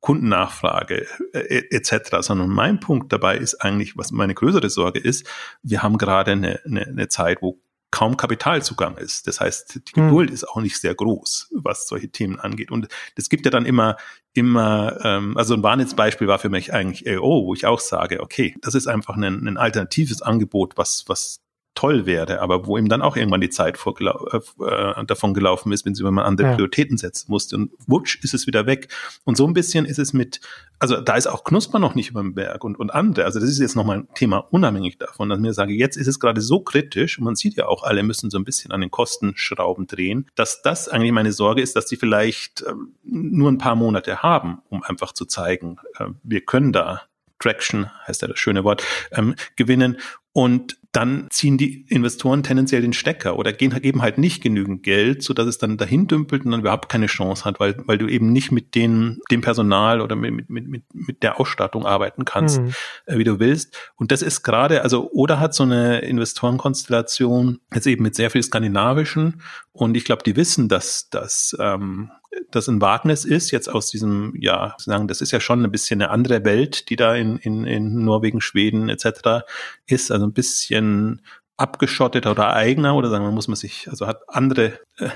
Kundennachfrage äh, etc., sondern mein Punkt dabei ist eigentlich, was meine größere Sorge ist, wir haben gerade eine, eine, eine Zeit, wo kaum Kapitalzugang ist. Das heißt, die hm. Geduld hm. ist auch nicht sehr groß, was solche Themen angeht. Und es gibt ja dann immer, immer, ähm, also ein Wahnsinnsbeispiel war für mich eigentlich AO, wo ich auch sage, okay, das ist einfach ein, ein alternatives Angebot, was, was toll wäre, aber wo ihm dann auch irgendwann die Zeit vorgelau äh, davon gelaufen ist, wenn sie man andere ja. Prioritäten setzen musste. Und wutsch ist es wieder weg. Und so ein bisschen ist es mit, also da ist auch Knusper noch nicht über dem Berg und, und andere. Also das ist jetzt nochmal ein Thema unabhängig davon, dass ich mir sage, jetzt ist es gerade so kritisch und man sieht ja auch, alle müssen so ein bisschen an den Kostenschrauben drehen, dass das eigentlich meine Sorge ist, dass die vielleicht äh, nur ein paar Monate haben, um einfach zu zeigen, äh, wir können da Traction, heißt ja das schöne Wort, ähm, gewinnen. Und dann ziehen die Investoren tendenziell den Stecker oder gehen, geben halt nicht genügend Geld, so dass es dann dahin dümpelt und dann überhaupt keine Chance hat, weil, weil du eben nicht mit den, dem Personal oder mit, mit, mit, mit der Ausstattung arbeiten kannst, mhm. äh, wie du willst. Und das ist gerade, also Oder hat so eine Investorenkonstellation jetzt eben mit sehr viel skandinavischen und ich glaube, die wissen, dass, dass ähm, das ein Wagnis ist, jetzt aus diesem, ja, sagen, das ist ja schon ein bisschen eine andere Welt, die da in, in, in Norwegen, Schweden etc. ist, also ein bisschen abgeschotteter oder eigener oder sagen wir, muss man sich, also hat andere äh,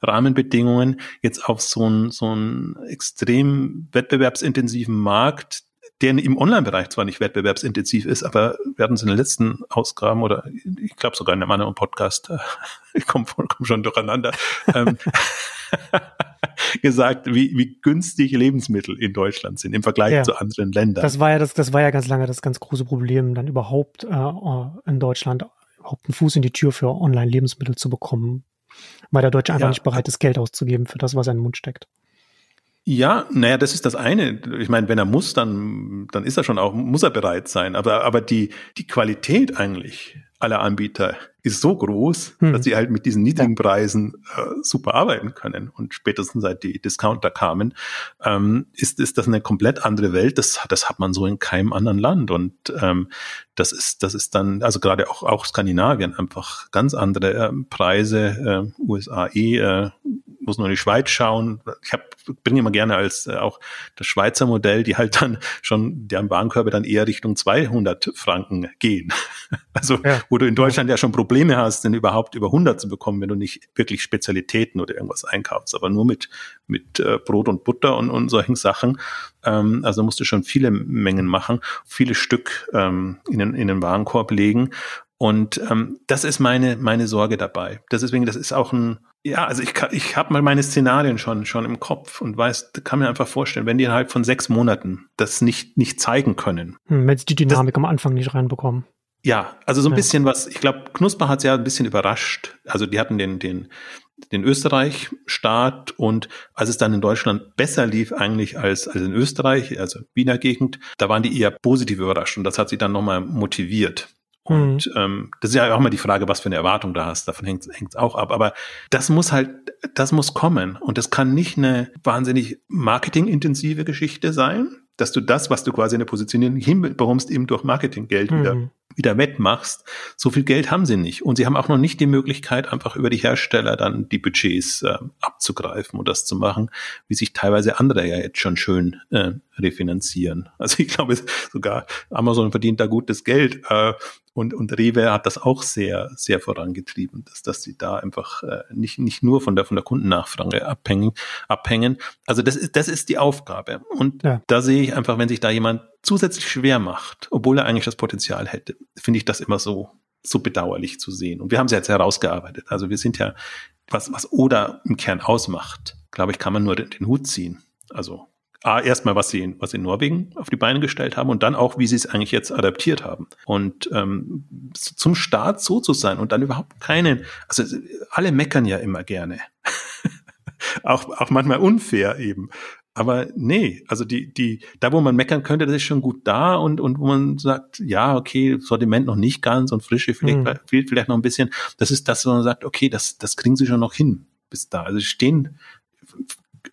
Rahmenbedingungen jetzt auf so einen so einen extrem wettbewerbsintensiven Markt, der im Online-Bereich zwar nicht wettbewerbsintensiv ist, aber hatten es in den letzten Ausgaben oder ich glaube sogar in einem anderen Podcast, äh, (laughs) ich komme komm schon durcheinander, ähm, (laughs) (laughs) gesagt, wie, wie günstig Lebensmittel in Deutschland sind im Vergleich ja. zu anderen Ländern.
Das war ja das, das war ja ganz lange das ganz große Problem, dann überhaupt äh, in Deutschland überhaupt einen Fuß in die Tür für Online-Lebensmittel zu bekommen, weil der Deutsche einfach ja. nicht bereit ist, Geld auszugeben für das, was er in den Mund steckt.
Ja, naja, das ist das eine. Ich meine, wenn er muss, dann, dann ist er schon auch, muss er bereit sein. Aber, aber die, die Qualität eigentlich aller Anbieter ist so groß, hm. dass sie halt mit diesen niedrigen Preisen äh, super arbeiten können. Und spätestens seit die Discounter kamen, ähm, ist, ist das eine komplett andere Welt. Das, das hat man so in keinem anderen Land. Und ähm, das ist, das ist dann, also gerade auch, auch Skandinavien einfach ganz andere äh, Preise, äh, USA eh, äh, muss nur in die Schweiz schauen. Ich hab, bringe immer gerne als äh, auch das Schweizer Modell, die halt dann schon, deren Warenkörbe dann eher Richtung 200 Franken gehen. (laughs) Also, ja. wo du in Deutschland ja schon Probleme hast, denn überhaupt über 100 zu bekommen, wenn du nicht wirklich Spezialitäten oder irgendwas einkaufst, aber nur mit, mit äh, Brot und Butter und, und solchen Sachen. Ähm, also musst du schon viele Mengen machen, viele Stück ähm, in, den, in den Warenkorb legen. Und ähm, das ist meine, meine Sorge dabei. Deswegen, das ist auch ein, ja, also ich, ich habe mal meine Szenarien schon, schon im Kopf und weiß, kann mir einfach vorstellen, wenn die innerhalb von sechs Monaten das nicht, nicht zeigen können.
Hm, wenn sie die Dynamik das, am Anfang nicht reinbekommen.
Ja, also so ein ja. bisschen was, ich glaube, Knusper hat es ja ein bisschen überrascht. Also die hatten den, den, den Österreich-Start und als es dann in Deutschland besser lief eigentlich als, als in Österreich, also Wiener Gegend, da waren die eher positiv überrascht und das hat sie dann nochmal motiviert. Und mhm. ähm, das ist ja auch immer die Frage, was für eine Erwartung du hast. Davon hängt es auch ab. Aber das muss halt, das muss kommen. Und das kann nicht eine wahnsinnig marketingintensive Geschichte sein, dass du das, was du quasi in der Positionierung hinbekommst, eben durch Marketinggeld mhm. wieder, wieder wettmachst. So viel Geld haben sie nicht. Und sie haben auch noch nicht die Möglichkeit, einfach über die Hersteller dann die Budgets äh, abzugreifen und das zu machen, wie sich teilweise andere ja jetzt schon schön äh, refinanzieren. Also ich glaube sogar, Amazon verdient da gutes Geld. Äh, und, und Rewe hat das auch sehr, sehr vorangetrieben, dass, dass sie da einfach äh, nicht, nicht nur von der, von der Kundennachfrage abhängen, abhängen. Also das ist, das ist die Aufgabe. Und ja. da sehe ich einfach, wenn sich da jemand zusätzlich schwer macht, obwohl er eigentlich das Potenzial hätte, finde ich das immer so, so bedauerlich zu sehen. Und wir haben es jetzt herausgearbeitet. Also wir sind ja, was, was Oder im Kern ausmacht, glaube ich, kann man nur den, den Hut ziehen. Also A, erstmal, was sie, was sie in Norwegen auf die Beine gestellt haben und dann auch, wie sie es eigentlich jetzt adaptiert haben. Und ähm, zum Start so zu sein und dann überhaupt keinen, also alle meckern ja immer gerne. (laughs) auch, auch manchmal unfair eben. Aber nee, also die, die, da wo man meckern könnte, das ist schon gut da und, und wo man sagt, ja, okay, Sortiment noch nicht ganz und Frische vielleicht, mhm. fehlt vielleicht noch ein bisschen. Das ist das, wo man sagt, okay, das, das kriegen sie schon noch hin bis da. Also stehen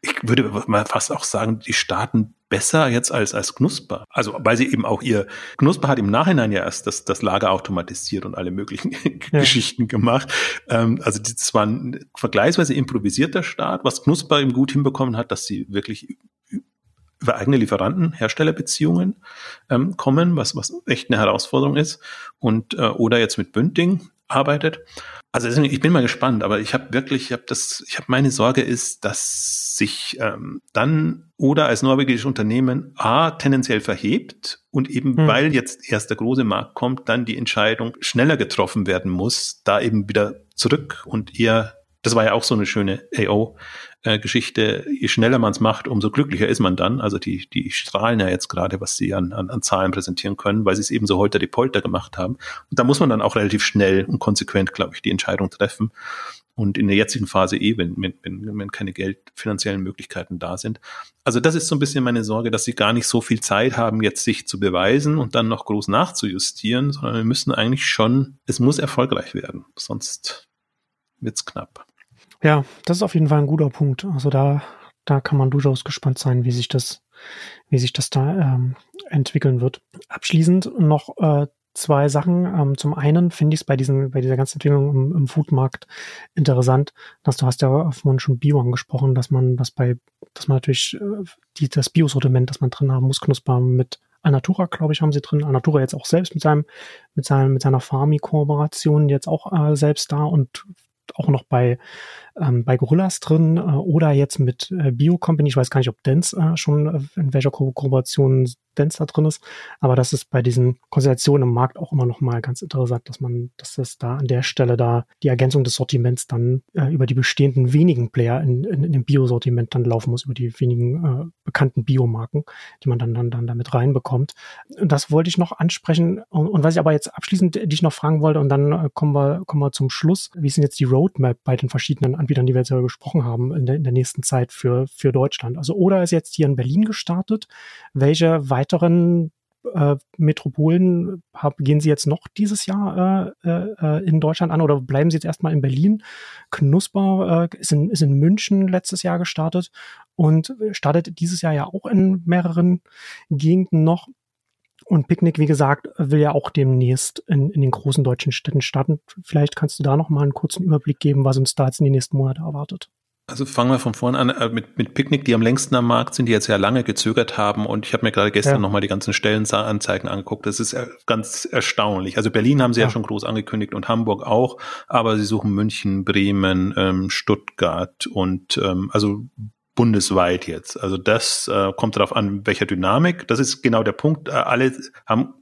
ich würde mal fast auch sagen, die starten besser jetzt als, als Knusper. Also, weil sie eben auch ihr, Knusper hat im Nachhinein ja erst das, das Lager automatisiert und alle möglichen (laughs) ja. Geschichten gemacht. Ähm, also, das war ein vergleichsweise improvisierter Start, was Knusper eben gut hinbekommen hat, dass sie wirklich über eigene Lieferanten, Herstellerbeziehungen ähm, kommen, was, was echt eine Herausforderung ist. Und, äh, oder jetzt mit Bünding arbeitet. Also deswegen, ich bin mal gespannt, aber ich habe wirklich, ich habe das, ich habe meine Sorge ist, dass sich ähm, dann oder als norwegisches Unternehmen a tendenziell verhebt und eben hm. weil jetzt erst der große Markt kommt, dann die Entscheidung schneller getroffen werden muss, da eben wieder zurück und eher das war ja auch so eine schöne AO-Geschichte. Je schneller man es macht, umso glücklicher ist man dann. Also die, die strahlen ja jetzt gerade, was sie an, an, an Zahlen präsentieren können, weil sie es eben so holter die Polter gemacht haben. Und da muss man dann auch relativ schnell und konsequent, glaube ich, die Entscheidung treffen. Und in der jetzigen Phase eh, wenn, wenn, wenn, wenn keine Geld, finanziellen Möglichkeiten da sind. Also das ist so ein bisschen meine Sorge, dass sie gar nicht so viel Zeit haben, jetzt sich zu beweisen und dann noch groß nachzujustieren, sondern wir müssen eigentlich schon, es muss erfolgreich werden. Sonst wird's knapp.
Ja, das ist auf jeden Fall ein guter Punkt. Also da, da kann man durchaus gespannt sein, wie sich das, wie sich das da ähm, entwickeln wird. Abschließend noch äh, zwei Sachen. Ähm, zum einen finde ich es bei diesen, bei dieser ganzen Entwicklung im, im Foodmarkt interessant, dass du hast ja vorhin schon Bio angesprochen, dass man das bei, dass man natürlich äh, die, das Bio-Sortiment, das man drin haben muss, Knusper mit Alnatura, glaube ich, haben sie drin. Alnatura jetzt auch selbst mit seinem, mit seinem, mit seiner Farmi-Kooperation jetzt auch äh, selbst da und auch noch bei, ähm, bei Gorillas drin äh, oder jetzt mit äh, Bio Company. Ich weiß gar nicht, ob Dance äh, schon äh, in welcher Ko Kooperation Dance da drin ist, aber das ist bei diesen Konstellationen im Markt auch immer noch mal ganz interessant, dass man, dass das da an der Stelle da die Ergänzung des Sortiments dann äh, über die bestehenden wenigen Player in, in, in dem Bio-Sortiment dann laufen muss, über die wenigen äh, bekannten Biomarken, die man dann, dann, dann damit reinbekommt. Das wollte ich noch ansprechen und, und was ich aber jetzt abschließend dich noch fragen wollte und dann kommen wir, kommen wir zum Schluss. Wie denn jetzt die Roadmap bei den verschiedenen Anbietern, die wir jetzt gesprochen haben, in der, in der nächsten Zeit für, für Deutschland? Also Oder ist jetzt hier in Berlin gestartet. Welche weiteren äh, Metropolen hab, gehen Sie jetzt noch dieses Jahr äh, äh, in Deutschland an oder bleiben Sie jetzt erstmal in Berlin? Knusper äh, ist, in, ist in München letztes Jahr gestartet und startet dieses Jahr ja auch in mehreren Gegenden noch. Und Picknick, wie gesagt, will ja auch demnächst in, in den großen deutschen Städten starten. Vielleicht kannst du da noch mal einen kurzen Überblick geben, was uns da jetzt in den nächsten Monaten erwartet.
Also fangen wir von vorne an äh, mit, mit Picknick, die am längsten am Markt sind, die jetzt ja lange gezögert haben. Und ich habe mir gerade gestern ja. nochmal die ganzen Stellenanzeigen angeguckt. Das ist ganz erstaunlich. Also Berlin haben sie ja. ja. schon groß angekündigt und Hamburg auch, aber sie suchen München, Bremen, ähm, Stuttgart und ähm, also bundesweit jetzt. Also das äh, kommt darauf an, welcher Dynamik. Das ist genau der Punkt. Äh, alle haben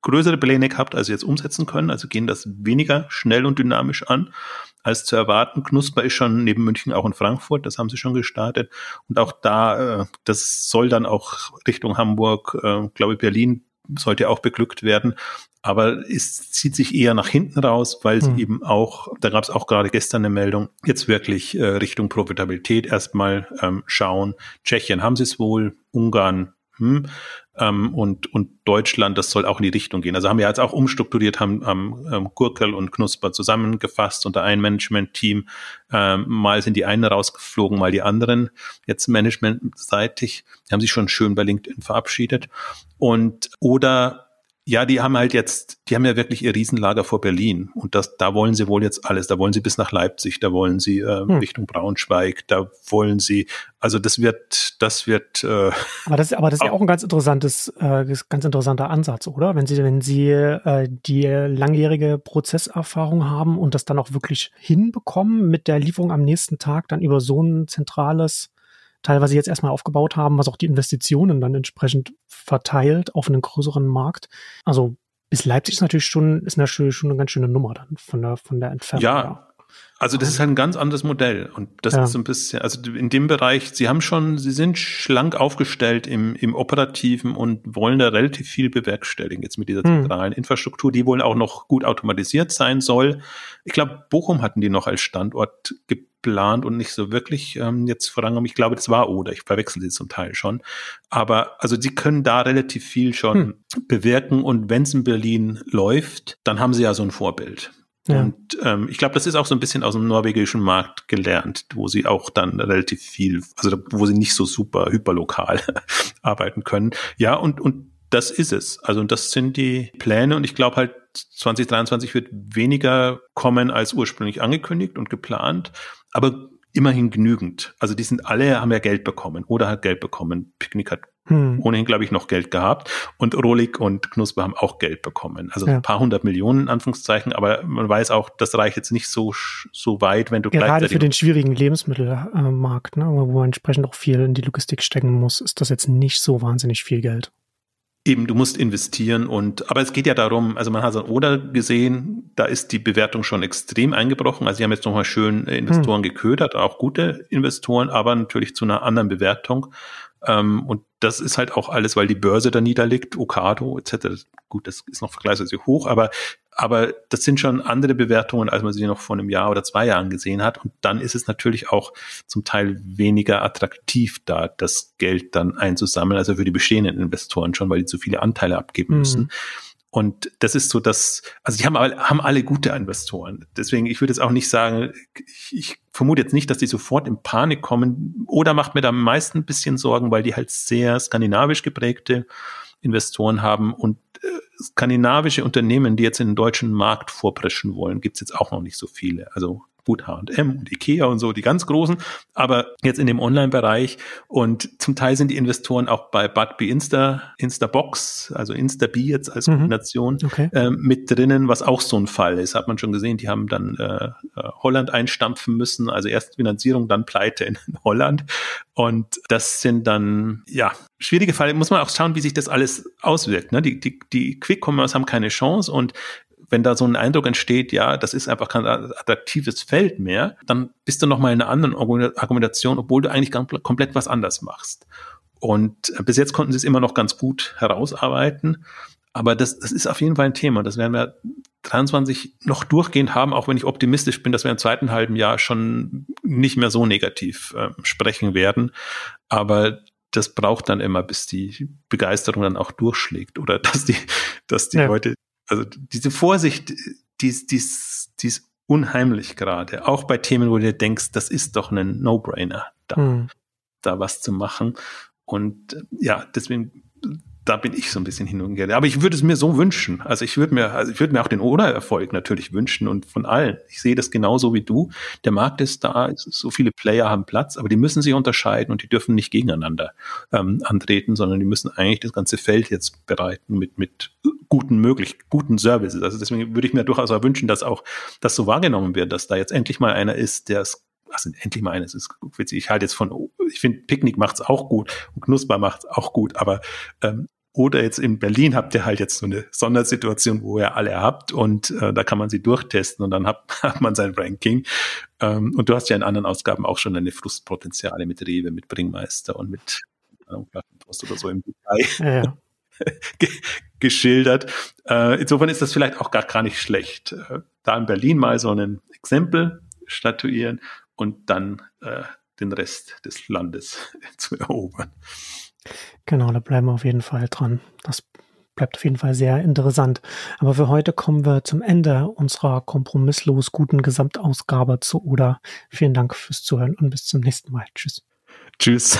größere Pläne gehabt, als sie jetzt umsetzen können, also gehen das weniger schnell und dynamisch an als zu erwarten. Knusper ist schon neben München auch in Frankfurt, das haben sie schon gestartet. Und auch da, äh, das soll dann auch Richtung Hamburg, äh, glaube ich, Berlin sollte auch beglückt werden. Aber es zieht sich eher nach hinten raus, weil sie hm. eben auch, da gab es auch gerade gestern eine Meldung, jetzt wirklich äh, Richtung Profitabilität erstmal ähm, schauen. Tschechien haben sie es wohl, Ungarn hm, ähm, und, und Deutschland, das soll auch in die Richtung gehen. Also haben wir jetzt auch umstrukturiert, haben, haben ähm, Gurkel und Knusper zusammengefasst unter ein Management-Team. Ähm, mal sind die einen rausgeflogen, mal die anderen. Jetzt managementseitig, haben sich schon schön bei LinkedIn verabschiedet. Und oder ja, die haben halt jetzt, die haben ja wirklich ihr Riesenlager vor Berlin und das, da wollen sie wohl jetzt alles. Da wollen sie bis nach Leipzig, da wollen sie äh, hm. Richtung Braunschweig, da wollen sie, also das wird, das wird. Äh,
aber das, aber das ist ja (laughs) auch ein ganz interessantes, äh, ganz interessanter Ansatz, oder? Wenn Sie, wenn Sie äh, die langjährige Prozesserfahrung haben und das dann auch wirklich hinbekommen mit der Lieferung am nächsten Tag dann über so ein zentrales teilweise jetzt erstmal aufgebaut haben, was auch die Investitionen dann entsprechend verteilt auf einen größeren Markt. Also bis Leipzig ist natürlich schon, ist natürlich schon eine ganz schöne Nummer dann von der, von der Entfernung.
Ja. Also das ist halt ein ganz anderes Modell und das ja. ist so ein bisschen, also in dem Bereich, sie haben schon, sie sind schlank aufgestellt im, im Operativen und wollen da relativ viel bewerkstelligen jetzt mit dieser hm. zentralen hm. Infrastruktur, die wohl auch noch gut automatisiert sein soll. Ich glaube, Bochum hatten die noch als Standort geplant geplant und nicht so wirklich ähm, jetzt vorangekommen. Ich glaube, das war Oder. Ich verwechsel sie zum Teil schon. Aber also sie können da relativ viel schon hm. bewirken und wenn es in Berlin läuft, dann haben sie ja so ein Vorbild. Ja. Und ähm, ich glaube, das ist auch so ein bisschen aus dem norwegischen Markt gelernt, wo sie auch dann relativ viel, also wo sie nicht so super hyperlokal (laughs) arbeiten können. Ja, und, und das ist es. Also das sind die Pläne und ich glaube halt, 2023 wird weniger kommen als ursprünglich angekündigt und geplant aber immerhin genügend. Also die sind alle, haben ja Geld bekommen oder hat Geld bekommen. Picknick hat hm. ohnehin, glaube ich, noch Geld gehabt und Rolik und Knusper haben auch Geld bekommen. Also ja. ein paar hundert Millionen, in Anführungszeichen, aber man weiß auch, das reicht jetzt nicht so, so weit, wenn du
Gerade für den schwierigen Lebensmittelmarkt, ne, wo man entsprechend auch viel in die Logistik stecken muss, ist das jetzt nicht so wahnsinnig viel Geld.
Eben, du musst investieren und, aber es geht ja darum, also man hat so Oder gesehen, da ist die Bewertung schon extrem eingebrochen. Also sie haben jetzt nochmal schön Investoren hm. geködert, auch gute Investoren, aber natürlich zu einer anderen Bewertung. Ähm, und das ist halt auch alles, weil die Börse da niederliegt, Okado etc. Gut, das ist noch vergleichsweise hoch, aber, aber das sind schon andere Bewertungen, als man sie noch vor einem Jahr oder zwei Jahren gesehen hat. Und dann ist es natürlich auch zum Teil weniger attraktiv, da das Geld dann einzusammeln, also für die bestehenden Investoren schon, weil die zu viele Anteile abgeben müssen. Mhm. Und das ist so, dass, also die haben, haben alle gute Investoren. Deswegen, ich würde jetzt auch nicht sagen, ich, ich vermute jetzt nicht, dass die sofort in Panik kommen. Oder macht mir da am meisten ein bisschen Sorgen, weil die halt sehr skandinavisch geprägte Investoren haben und äh, skandinavische Unternehmen, die jetzt in den deutschen Markt vorpreschen wollen, gibt's jetzt auch noch nicht so viele. Also gut H&M und Ikea und so, die ganz großen, aber jetzt in dem Online-Bereich und zum Teil sind die Investoren auch bei Budbee Insta, Instabox, also Instabee jetzt als mhm. Kombination okay. äh, mit drinnen, was auch so ein Fall ist, hat man schon gesehen, die haben dann äh, äh Holland einstampfen müssen, also erst Finanzierung, dann Pleite in Holland und das sind dann, ja, schwierige Fälle, muss man auch schauen, wie sich das alles auswirkt. Ne? Die, die, die Quick-Commerce haben keine Chance und wenn da so ein Eindruck entsteht, ja, das ist einfach kein attraktives Feld mehr, dann bist du nochmal in einer anderen Argumentation, obwohl du eigentlich komplett was anders machst. Und äh, bis jetzt konnten sie es immer noch ganz gut herausarbeiten. Aber das, das ist auf jeden Fall ein Thema. Das werden wir 23 noch durchgehend haben, auch wenn ich optimistisch bin, dass wir im zweiten halben Jahr schon nicht mehr so negativ äh, sprechen werden. Aber das braucht dann immer, bis die Begeisterung dann auch durchschlägt oder (laughs) dass die, dass die ja. Leute also diese Vorsicht, die, ist, die, ist, die ist unheimlich gerade. Auch bei Themen, wo du denkst, das ist doch ein No-Brainer, da, mhm. da was zu machen. Und ja, deswegen da bin ich so ein bisschen hin und her. Aber ich würde es mir so wünschen. Also ich würde mir, also ich würde mir auch den Oder-Erfolg natürlich wünschen und von allen. Ich sehe das genauso wie du. Der Markt ist da, so viele Player haben Platz, aber die müssen sich unterscheiden und die dürfen nicht gegeneinander ähm, antreten, sondern die müssen eigentlich das ganze Feld jetzt bereiten mit, mit guten möglich, guten Services. Also deswegen würde ich mir durchaus auch wünschen, dass auch das so wahrgenommen wird, dass da jetzt endlich mal einer ist, der es also endlich mal eines ist witzig. Ich halte jetzt von, ich finde, Picknick macht's auch gut und Knusper macht's auch gut, aber ähm, oder jetzt in Berlin habt ihr halt jetzt so eine Sondersituation, wo ihr alle habt und äh, da kann man sie durchtesten und dann hat, (laughs) hat man sein Ranking. Ähm, und du hast ja in anderen Ausgaben auch schon deine Frustpotenziale mit Rewe, mit Bringmeister und mit äh, oder so im Detail ja, ja. (laughs) geschildert. Äh, insofern ist das vielleicht auch gar, gar nicht schlecht. Äh, da in Berlin mal so ein Exempel statuieren und dann äh, den Rest des Landes (laughs) zu erobern.
Genau, da bleiben wir auf jeden Fall dran. Das bleibt auf jeden Fall sehr interessant. Aber für heute kommen wir zum Ende unserer kompromisslos guten Gesamtausgabe zu Oder. Vielen Dank fürs Zuhören und bis zum nächsten Mal. Tschüss.
Tschüss.